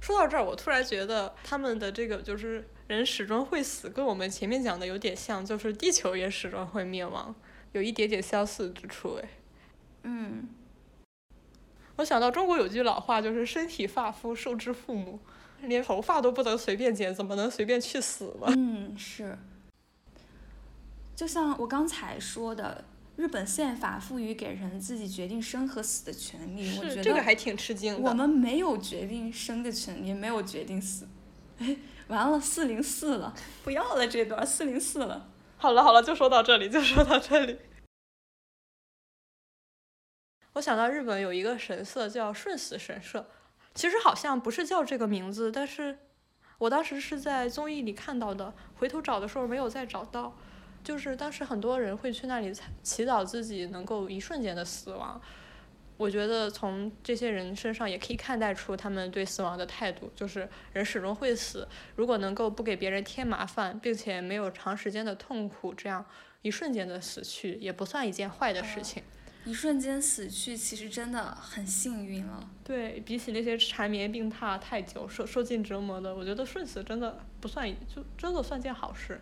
说到这儿，我突然觉得他们的这个就是人始终会死，跟我们前面讲的有点像，就是地球也始终会灭亡，有一点点相似之处哎。嗯。我想到中国有句老话，就是“身体发肤受之父母”，连头发都不能随便剪，怎么能随便去死呢？嗯，是。就像我刚才说的。日本宪法赋予给人自己决定生和死的权利，我觉得这个还挺吃惊的。我们没有决定生的权利，没有决定死。哎，完了，四零四了，不要了这段，四零四了。好了好了，就说到这里，就说到这里。我想到日本有一个神社叫顺死神社，其实好像不是叫这个名字，但是我当时是在综艺里看到的，回头找的时候没有再找到。就是当时很多人会去那里祈祷自己能够一瞬间的死亡，我觉得从这些人身上也可以看待出他们对死亡的态度，就是人始终会死，如果能够不给别人添麻烦，并且没有长时间的痛苦，这样一瞬间的死去也不算一件坏的事情。一瞬间死去其实真的很幸运了。对比起那些缠绵病榻太久、受受尽折磨的，我觉得瞬死真的不算，就真的算件好事。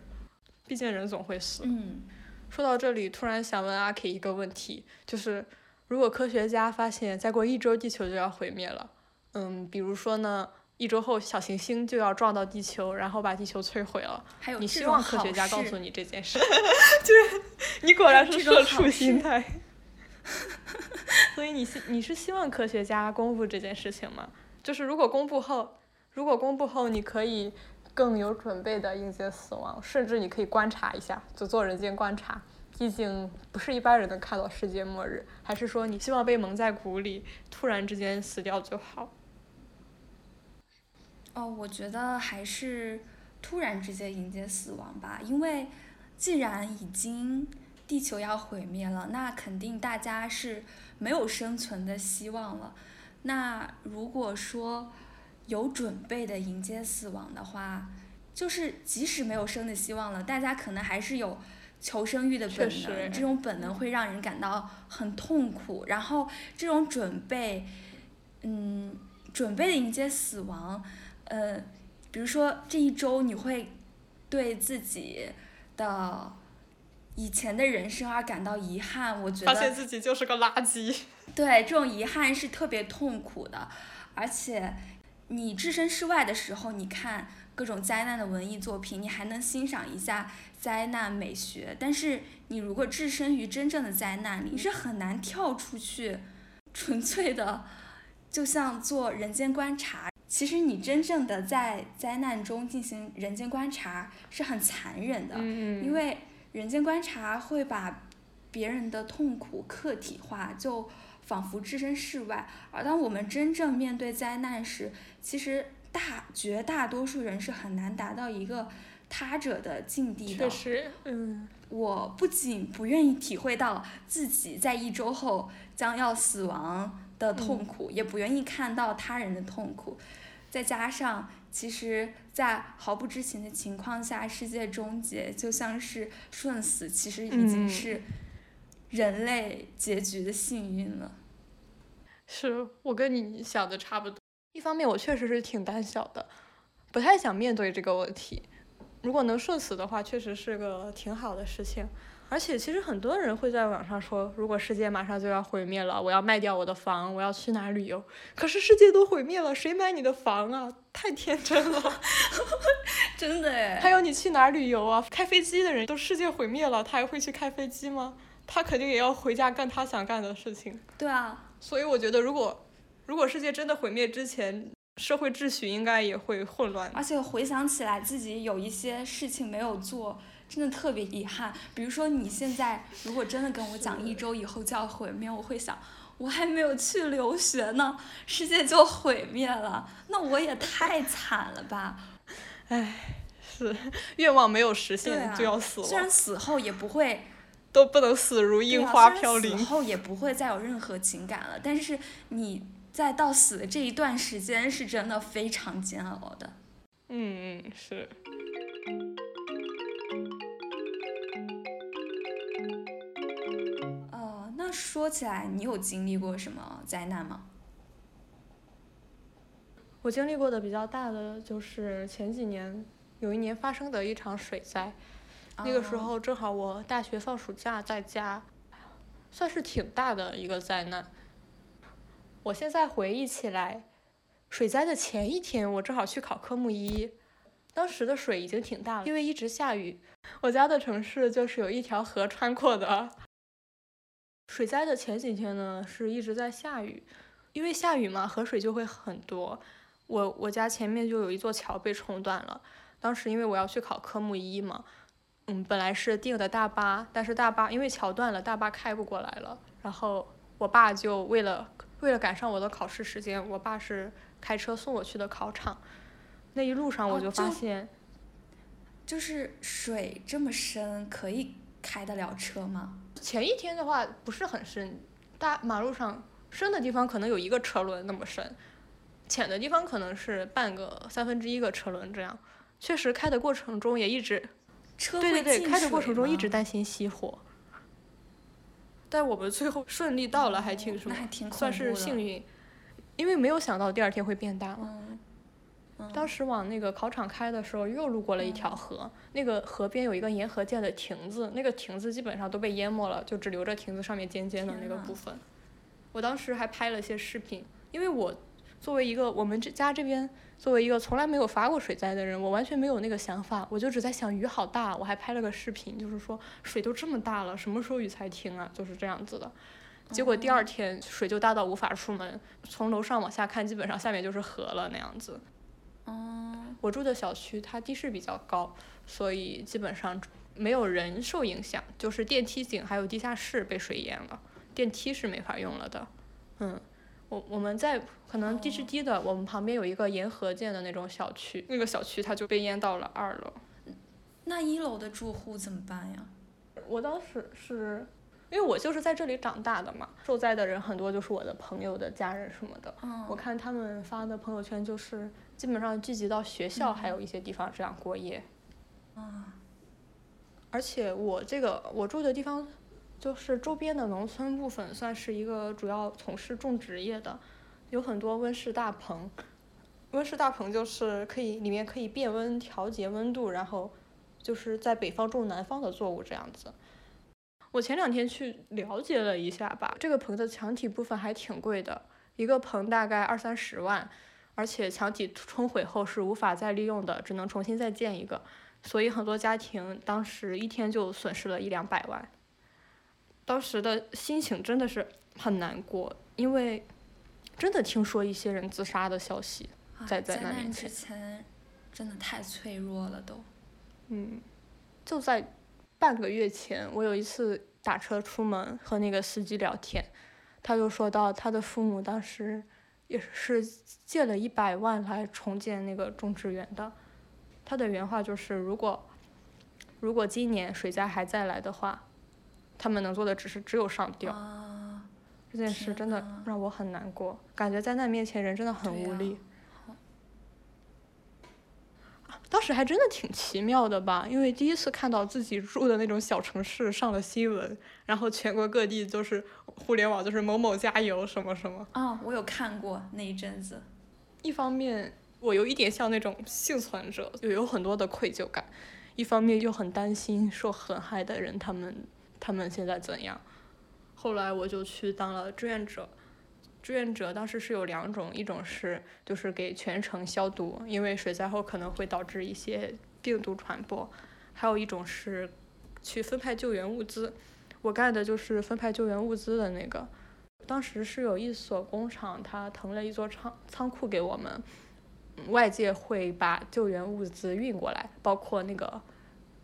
毕竟人总会死。嗯，说到这里，突然想问阿 K 一个问题，就是如果科学家发现再过一周地球就要毁灭了，嗯，比如说呢，一周后小行星就要撞到地球，然后把地球摧毁了，你希望科学家告诉你这件事？就是你果然是社畜心态。所以你希你是希望科学家公布这件事情吗？就是如果公布后。如果公布后，你可以更有准备的迎接死亡，甚至你可以观察一下，就做人间观察。毕竟不是一般人能看到世界末日，还是说你希望被蒙在鼓里，突然之间死掉就好？哦，我觉得还是突然之间迎接死亡吧，因为既然已经地球要毁灭了，那肯定大家是没有生存的希望了。那如果说有准备的迎接死亡的话，就是即使没有生的希望了，大家可能还是有。求生欲的本能，这种本能会让人感到很痛苦。然后这种准备，嗯，准备迎接死亡，呃，比如说这一周你会对自己的以前的人生而感到遗憾。我觉得发现自己就是个垃圾。对，这种遗憾是特别痛苦的，而且你置身事外的时候，你看。各种灾难的文艺作品，你还能欣赏一下灾难美学。但是你如果置身于真正的灾难里，你是很难跳出去，纯粹的，就像做人间观察。其实你真正的在灾难中进行人间观察是很残忍的，因为人间观察会把别人的痛苦客体化，就仿佛置身事外。而当我们真正面对灾难时，其实。大绝大多数人是很难达到一个他者的境地的。确实，嗯。我不仅不愿意体会到自己在一周后将要死亡的痛苦，也不愿意看到他人的痛苦。再加上，其实，在毫不知情的情况下，世界终结就像是瞬死，其实已经是人类结局的幸运了。是我跟你想的差不多。一方面，我确实是挺胆小的，不太想面对这个问题。如果能顺死的话，确实是个挺好的事情。而且，其实很多人会在网上说，如果世界马上就要毁灭了，我要卖掉我的房，我要去哪旅游。可是世界都毁灭了，谁买你的房啊？太天真了，真的哎。还有你去哪旅游啊？开飞机的人都世界毁灭了，他还会去开飞机吗？他肯定也要回家干他想干的事情。对啊。所以我觉得，如果。如果世界真的毁灭之前，社会秩序应该也会混乱。而且回想起来，自己有一些事情没有做，真的特别遗憾。比如说，你现在如果真的跟我讲一周以后就要毁灭，我会想，我还没有去留学呢，世界就毁灭了，那我也太惨了吧。唉，是愿望没有实现就要死了。虽然死后也不会，都不能死如樱花飘零。死后也不会再有任何情感了，但是你。在到死的这一段时间是真的非常煎熬的。嗯嗯是。说起来，你有经历过什么灾难吗？我经历过的比较大的就是前几年有一年发生的一场水灾，那个时候正好我大学放暑假在家，算是挺大的一个灾难。我现在回忆起来，水灾的前一天，我正好去考科目一，当时的水已经挺大了，因为一直下雨。我家的城市就是有一条河穿过的。水灾的前几天呢，是一直在下雨，因为下雨嘛，河水就会很多。我我家前面就有一座桥被冲断了。当时因为我要去考科目一嘛，嗯，本来是订的大巴，但是大巴因为桥断了，大巴开不过来了。然后我爸就为了。为了赶上我的考试时间，我爸是开车送我去的考场。那一路上我就发现，就是水这么深，可以开得了车吗？前一天的话不是很深，大马路上深的地方可能有一个车轮那么深，浅的地方可能是半个三分之一个车轮这样。确实开的过程中也一直，对对对，开的过程中一直担心熄火。但我们最后顺利到了，还挺什么，算是幸运，因为没有想到第二天会变大嘛。当时往那个考场开的时候，又路过了一条河，那个河边有一个沿河建的亭子，那个亭子基本上都被淹没了，就只留着亭子上面尖尖的那个部分。我当时还拍了些视频，因为我作为一个我们这家这边。作为一个从来没有发过水灾的人，我完全没有那个想法，我就只在想雨好大，我还拍了个视频，就是说水都这么大了，什么时候雨才停啊？就是这样子的。结果第二天水就大到无法出门，从楼上往下看，基本上下面就是河了那样子。嗯，我住的小区它地势比较高，所以基本上没有人受影响，就是电梯井还有地下室被水淹了，电梯是没法用了的。嗯，我我们在可能地势低的，我们旁边有一个沿河建的那种小区，那个小区它就被淹到了二楼。那一楼的住户怎么办呀？我当时是，因为我就是在这里长大的嘛，受灾的人很多就是我的朋友的家人什么的。嗯，我看他们发的朋友圈，就是基本上聚集到学校，还有一些地方这样过夜。啊，而且我这个我住的地方，就是周边的农村部分，算是一个主要从事种植业的，有很多温室大棚。温室大棚就是可以里面可以变温调节温度，然后就是在北方种南方的作物这样子。我前两天去了解了一下吧，这个棚的墙体部分还挺贵的，一个棚大概二三十万，而且墙体冲毁后是无法再利用的，只能重新再建一个。所以很多家庭当时一天就损失了一两百万，当时的心情真的是很难过，因为真的听说一些人自杀的消息。在灾难面之前，真的太脆弱了都。嗯，就在半个月前，我有一次打车出门和那个司机聊天，他就说到他的父母当时也是借了一百万来重建那个种植园的。他的原话就是：如果如果今年水灾还再来的话，他们能做的只是只有上吊。这件事真的让我很难过，感觉在那面前人真的很无力。当时还真的挺奇妙的吧，因为第一次看到自己住的那种小城市上了新闻，然后全国各地都是互联网，就是某某加油什么什么。啊，我有看过那一阵子。一方面。我有一点像那种幸存者，就有很多的愧疚感，一方面又很担心受损害的人他们他们现在怎样。后来我就去当了志愿者，志愿者当时是有两种，一种是就是给全城消毒，因为水灾后可能会导致一些病毒传播，还有一种是去分派救援物资。我干的就是分派救援物资的那个。当时是有一所工厂，他腾了一座仓仓库给我们。外界会把救援物资运过来，包括那个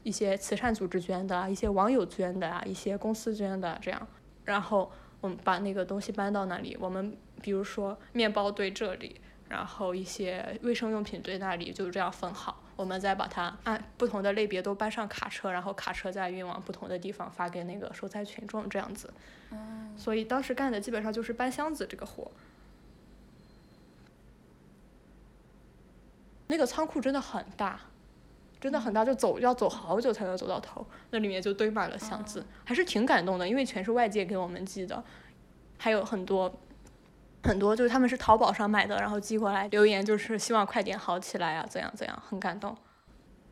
一些慈善组织捐的，一些网友捐的啊，一些公司捐的这样。然后我们把那个东西搬到那里，我们比如说面包堆这里，然后一些卫生用品堆那里，就是这样分好。我们再把它按不同的类别都搬上卡车，然后卡车再运往不同的地方发给那个受灾群众这样子。所以当时干的基本上就是搬箱子这个活。那个仓库真的很大，真的很大，就走要走好久才能走到头。那里面就堆满了箱子，还是挺感动的，因为全是外界给我们寄的，还有很多很多就是他们是淘宝上买的，然后寄过来留言就是希望快点好起来啊，怎样怎样，很感动。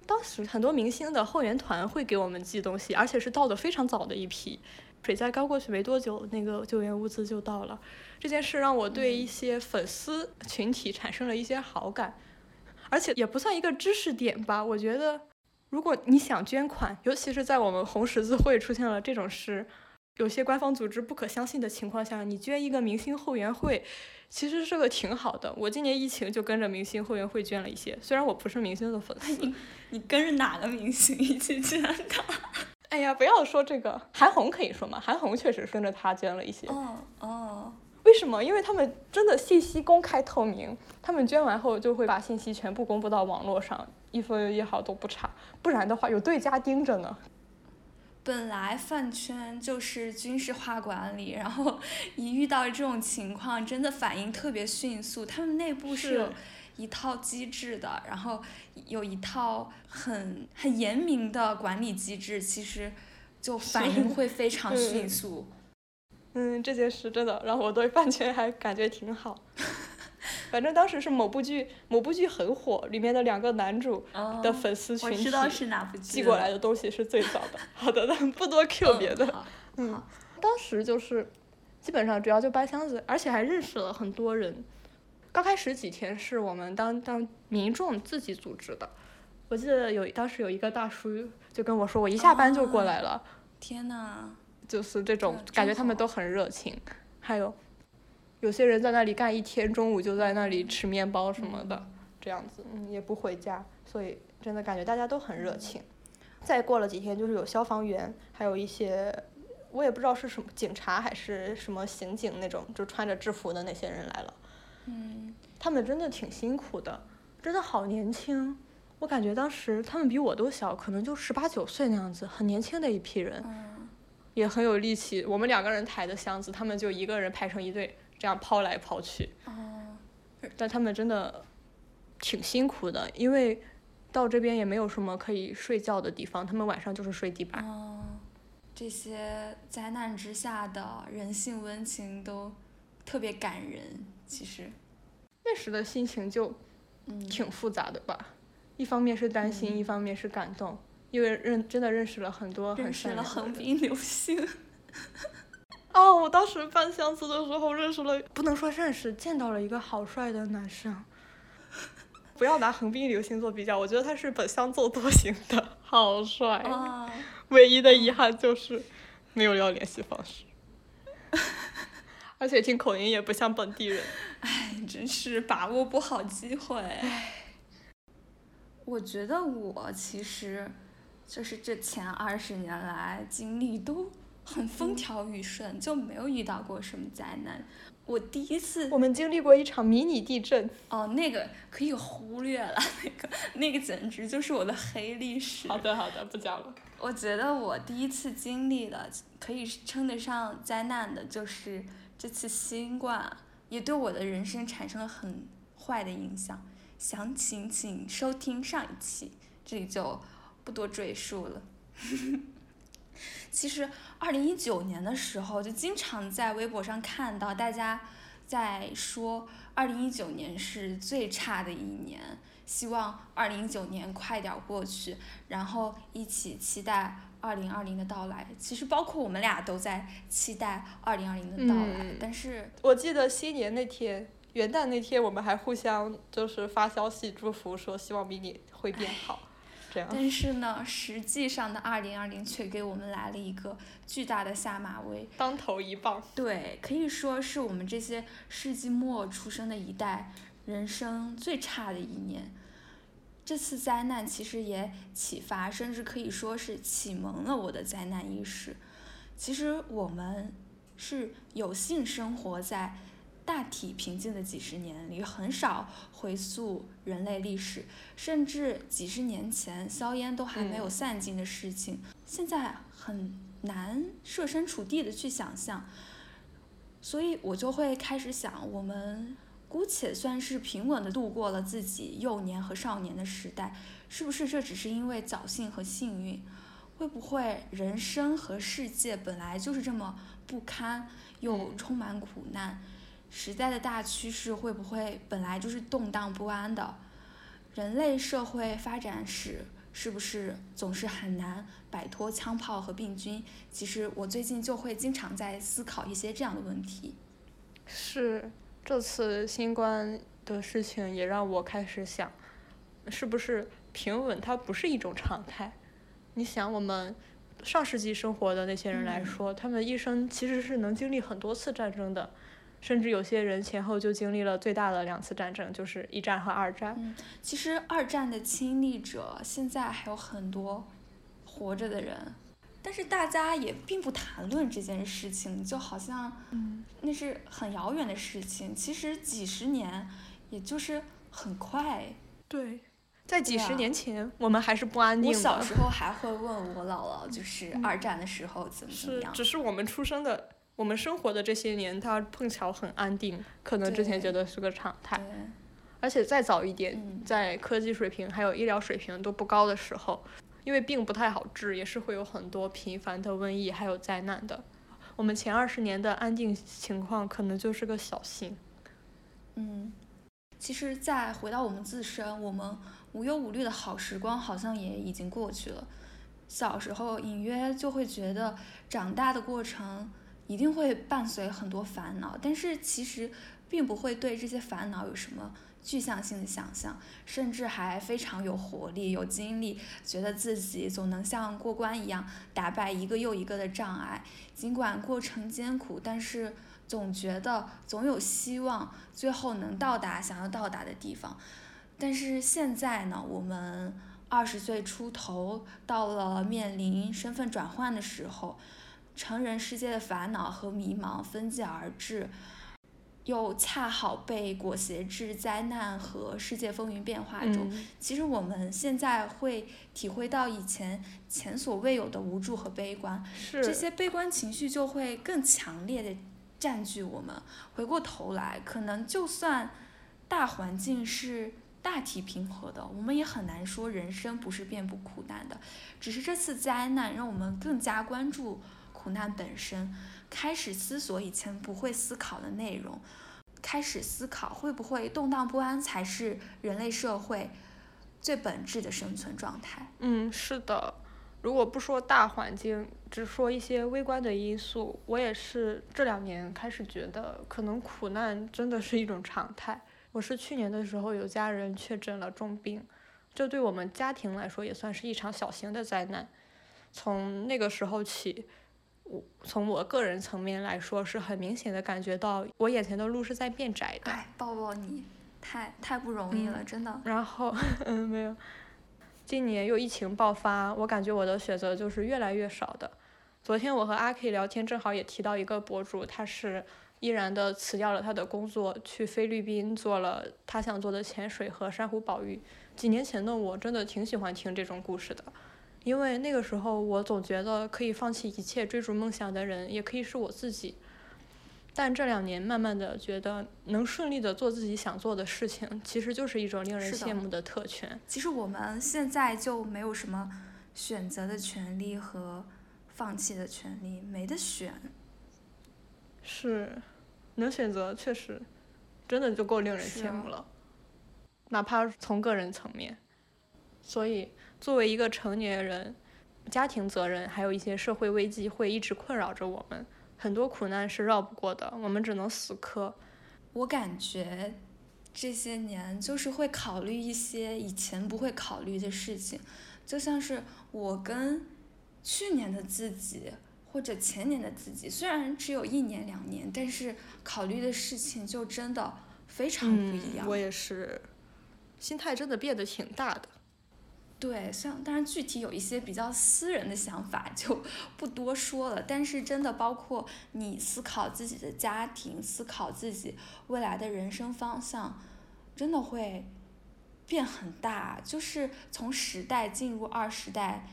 当时很多明星的后援团会给我们寄东西，而且是到的非常早的一批。水灾刚过去没多久，那个救援物资就到了。这件事让我对一些粉丝群体产生了一些好感。而且也不算一个知识点吧，我觉得，如果你想捐款，尤其是在我们红十字会出现了这种事，有些官方组织不可相信的情况下，你捐一个明星后援会，其实是个挺好的。我今年疫情就跟着明星后援会捐了一些，虽然我不是明星的粉丝。你跟着哪个明星一起捐的？哎呀，不要说这个，韩红可以说吗？韩红确实跟着他捐了一些。哦哦。为什么？因为他们真的信息公开透明，他们捐完后就会把信息全部公布到网络上，一分一毫都不差。不然的话，有对家盯着呢。本来饭圈就是军事化管理，然后一遇到这种情况，真的反应特别迅速。他们内部是有一套机制的，然后有一套很很严明的管理机制，其实就反应会非常迅速。嗯，这件事真的让我对饭圈还感觉挺好。反正当时是某部剧，某部剧很火，里面的两个男主的粉丝群体寄过来的东西是最早的。好的，那不多 Q 别的。嗯，当时就是基本上主要就搬箱子，而且还认识了很多人。刚开始几天是我们当当民众自己组织的。我记得有当时有一个大叔就跟我说，我一下班就过来了。天呐！就是这种感觉，他们都很热情。还有，有些人在那里干一天，中午就在那里吃面包什么的。这样子，嗯，也不回家，所以真的感觉大家都很热情。再过了几天，就是有消防员，还有一些我也不知道是什么警察还是什么刑警那种，就穿着制服的那些人来了。嗯，他们真的挺辛苦的，真的好年轻。我感觉当时他们比我都小，可能就十八九岁那样子，很年轻的一批人，嗯，也很有力气。我们两个人抬的箱子，他们就一个人排成一队，这样抛来抛去。哦，但他们真的挺辛苦的，因为到这边也没有什么可以睡觉的地方，他们晚上就是睡地板。哦，这些灾难之下的人性温情都特别感人，其实，那时的心情就嗯，挺复杂的吧，一方面是担心，嗯一方面是感动，因为认真的认识了很多很认识了。横滨流星。哦，我当时搬箱子的时候认识了，不能说认识，见到了一个好帅的男生。不要拿横滨流星做比较，我觉得他是本乡奏多型的，好帅。啊，唯一的遗憾就是没有要联系方式，而且听口音也不像本地人。哎，真是把握不好机会。我觉得我其实就是这前二十年来经历都很风调雨顺，就没有遇到过什么灾难。我第一次我们经历过一场迷你地震，哦，那个可以忽略了，那个那个简直就是我的黑历史。好的好的，不讲了。我觉得我第一次经历的，可以称得上灾难的，就是这次新冠，也对我的人生产生了很坏的影响。详情请收听上一期，这里就不多赘述了。其实，二零一九年的时候，就经常在微博上看到大家在说，二零一九年是最差的一年，希望二零一九年快点过去，然后一起期待二零二零的到来。其实，包括我们俩都在期待二零二零的到来，嗯但是，我记得新年那天，元旦那天，我们还互相就是发消息祝福，说希望明年会变好，这样。但是呢，实际上的二零二零却给我们来了一个巨大的下马威。当头一棒。对，可以说是我们这些世纪末出生的一代人生最差的一年。这次灾难其实也启发，甚至可以说是启蒙了我的灾难意识。其实我们是有幸生活在大体平静的几十年里，很少回溯人类历史，甚至几十年前硝烟都还没有嗯散尽的事情，现在很难设身处地的去想象。所以我就会开始想，我们姑且算是平稳的度过了自己幼年和少年的时代，是不是这只是因为侥幸和幸运？会不会人生和世界本来就是这么不堪又嗯充满苦难？时代的大趋势会不会本来就是动荡不安的？人类社会发展史是不是总是很难摆脱枪炮和病菌？其实我最近就会经常在思考一些这样的问题。是，这次新冠的事情也让我开始想，是不是平稳它不是一种常态？你想，我们上世纪生活的那些人来嗯说，他们一生其实是能经历很多次战争的，甚至有些人前后就经历了最大的两次战争，就是一战和二战。嗯，其实二战的亲历者现在还有很多活着的人，但是大家也并不谈论这件事情，就好像嗯，那是很遥远的事情。其实几十年，也就是很快。对，在几十年前，我们还是不安定的。我小时候还会问我姥姥，就是二战的时候怎么怎么是，样。只是我们出生的，我们生活的这些年，它碰巧很安定，可能之前觉得是个常态。而且再早一点，嗯在科技水平还有医疗水平都不高的时候，因为病不太好治，也是会有很多频繁的瘟疫还有灾难的。我们前二十年的安定情况可能就是个小幸。嗯，其实再回到我们自身，我们无忧无虑的好时光好像也已经过去了。小时候隐约就会觉得长大的过程一定会伴随很多烦恼，但是其实并不会对这些烦恼有什么具象性的想象，甚至还非常有活力、有精力，觉得自己总能像过关一样打败一个又一个的障碍。尽管过程艰苦，但是总觉得总有希望，最后能到达想要到达的地方。但是现在呢，我们二十岁出头，到了面临身份转换的时候，成人世界的烦恼和迷茫分继而至。又恰好被裹挟至灾难和世界风云变化中，其实我们现在会体会到以前前所未有的无助和悲观，这些悲观情绪就会更强烈的占据我们。回过头来，可能就算大环境是大体平和的，我们也很难说人生不是遍布苦难的。只是这次灾难让我们更加关注苦难本身。开始思索以前不会思考的内容，开始思考会不会动荡不安才是人类社会最本质的生存状态。嗯，是的。如果不说大环境，只说一些微观的因素，我也是这两年开始觉得，可能苦难真的是一种常态。我是去年的时候有家人确诊了重病，这对我们家庭来说也算是一场小型的灾难。从那个时候起。我从我个人层面来说，是很明显的感觉到我眼前的路是在变窄的。哎，抱抱你，太太不容易了，真的。然后，嗯，没有。今年又疫情爆发，我感觉我的选择就是越来越少的。昨天我和阿 K 聊天，正好也提到一个博主，他是毅然的辞掉了他的工作，去菲律宾做了他想做的潜水和珊瑚保育。几年前的我真的挺喜欢听这种故事的。因为那个时候，我总觉得可以放弃一切追逐梦想的人，也可以是我自己。但这两年，慢慢的觉得能顺利的做自己想做的事情，其实就是一种令人羡慕的特权。其实我们现在就没有什么选择的权利和放弃的权利，没得选。是，能选择确实，真的就够令人羡慕了。哪怕从个人层面，所以。作为一个成年人，家庭责任还有一些社会危机会一直困扰着我们，很多苦难是绕不过的，我们只能死磕。我感觉这些年就是会考虑一些以前不会考虑的事情，就像是我跟去年的自己或者前年的自己，虽然只有一年两年，但是考虑的事情就真的非常不一样。我也是，心态真的变得挺大的。对，像当然具体有一些比较私人的想法就 不多说了，但是真的包括你思考自己的家庭，思考自己未来的人生方向，真的会变很大。就是从时代进入二时代，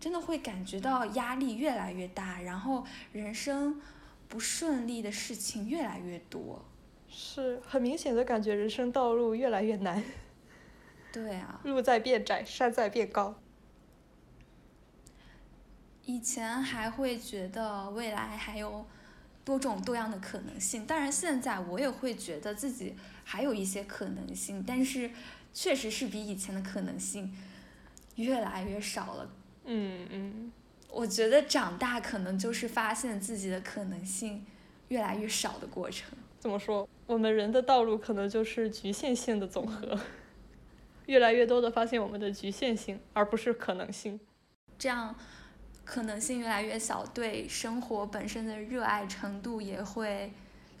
真的会感觉到压力越来越大，然后人生不顺利的事情越来越多。是很明显的感觉，人生道路越来越难。对啊，路在变窄，山在变高。以前还会觉得未来还有多种多样的可能性，当然现在我也会觉得自己还有一些可能性，但是确实是比以前的可能性越来越少了。嗯嗯，我觉得长大可能就是发现自己的可能性越来越少的过程。怎么说？我们人的道路可能就是局限性的总和。越来越多的发现我们的局限性，而不是可能性。这样，可能性越来越小，对生活本身的热爱程度也会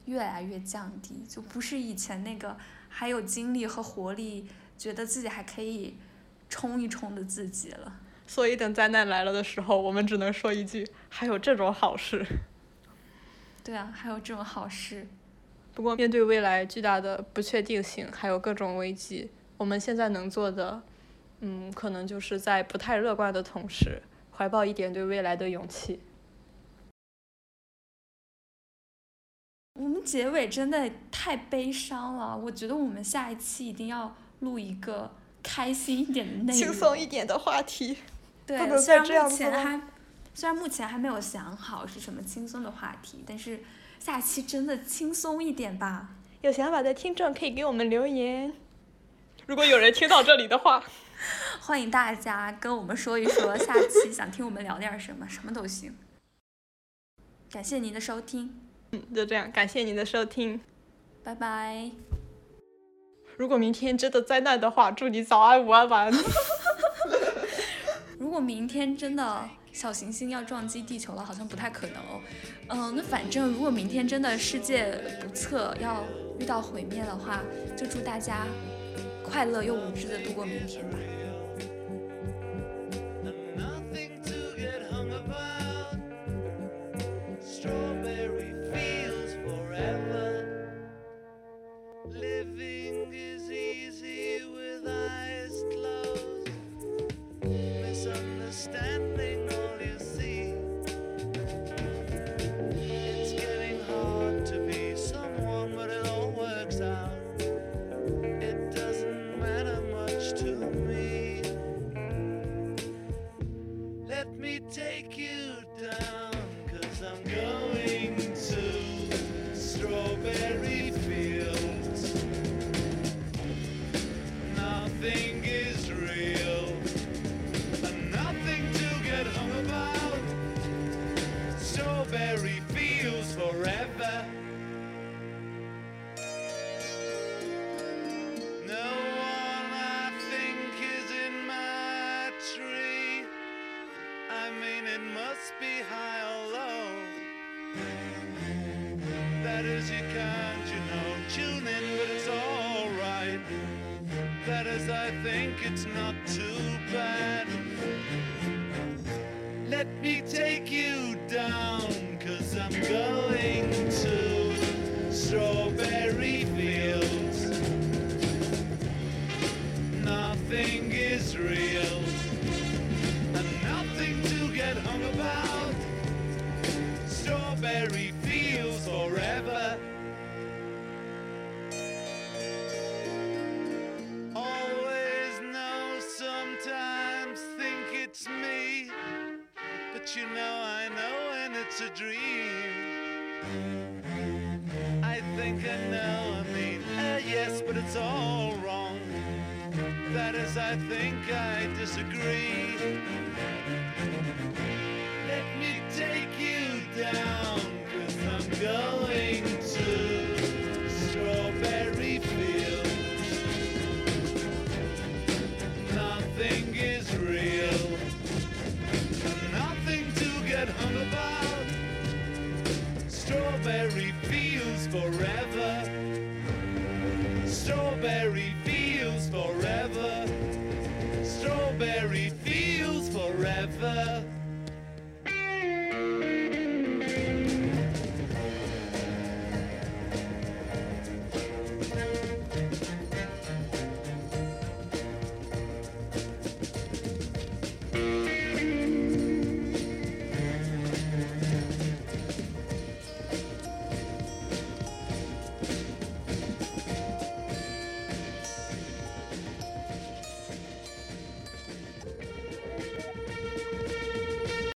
越来越降低，就不是以前那个还有精力和活力，觉得自己还可以冲一冲的自己了。所以等灾难来了的时候，我们只能说一句：还有这种好事。对啊，还有这种好事。不过面对未来巨大的不确定性，还有各种危机。我们现在能做的，嗯，可能就是在不太乐观的同时，怀抱一点对未来的勇气。我们结尾真的太悲伤了，我觉得我们下一期一定要录一个开心一点的内容，轻松一点的话题。对，虽然目前还虽然目前还没有想好是什么轻松的话题，但是下期真的轻松一点吧。有想法的听众可以给我们留言。如果有人听到这里的话，欢迎大家跟我们说一说下期想听我们聊点什么，什么都行。感谢您的收听。嗯，就这样，感谢您的收听，拜拜。如果明天真的灾难的话，祝你早安、午安、晚安。如果明天真的小行星要撞击地球了，好像不太可能哦。嗯，那反正如果明天真的世界不测要遇到毁灭的话，就祝大家。快乐又无知的度过明天吧。That is, you can't, you know, tune in, but it's alright. That is, I think it's not too bad. Let me take you down, cause I'm going to stroke. it's a dream. I think I know, I mean, uh, yes, but it's all wrong. That is, I think I disagree. Let me take you down. forever.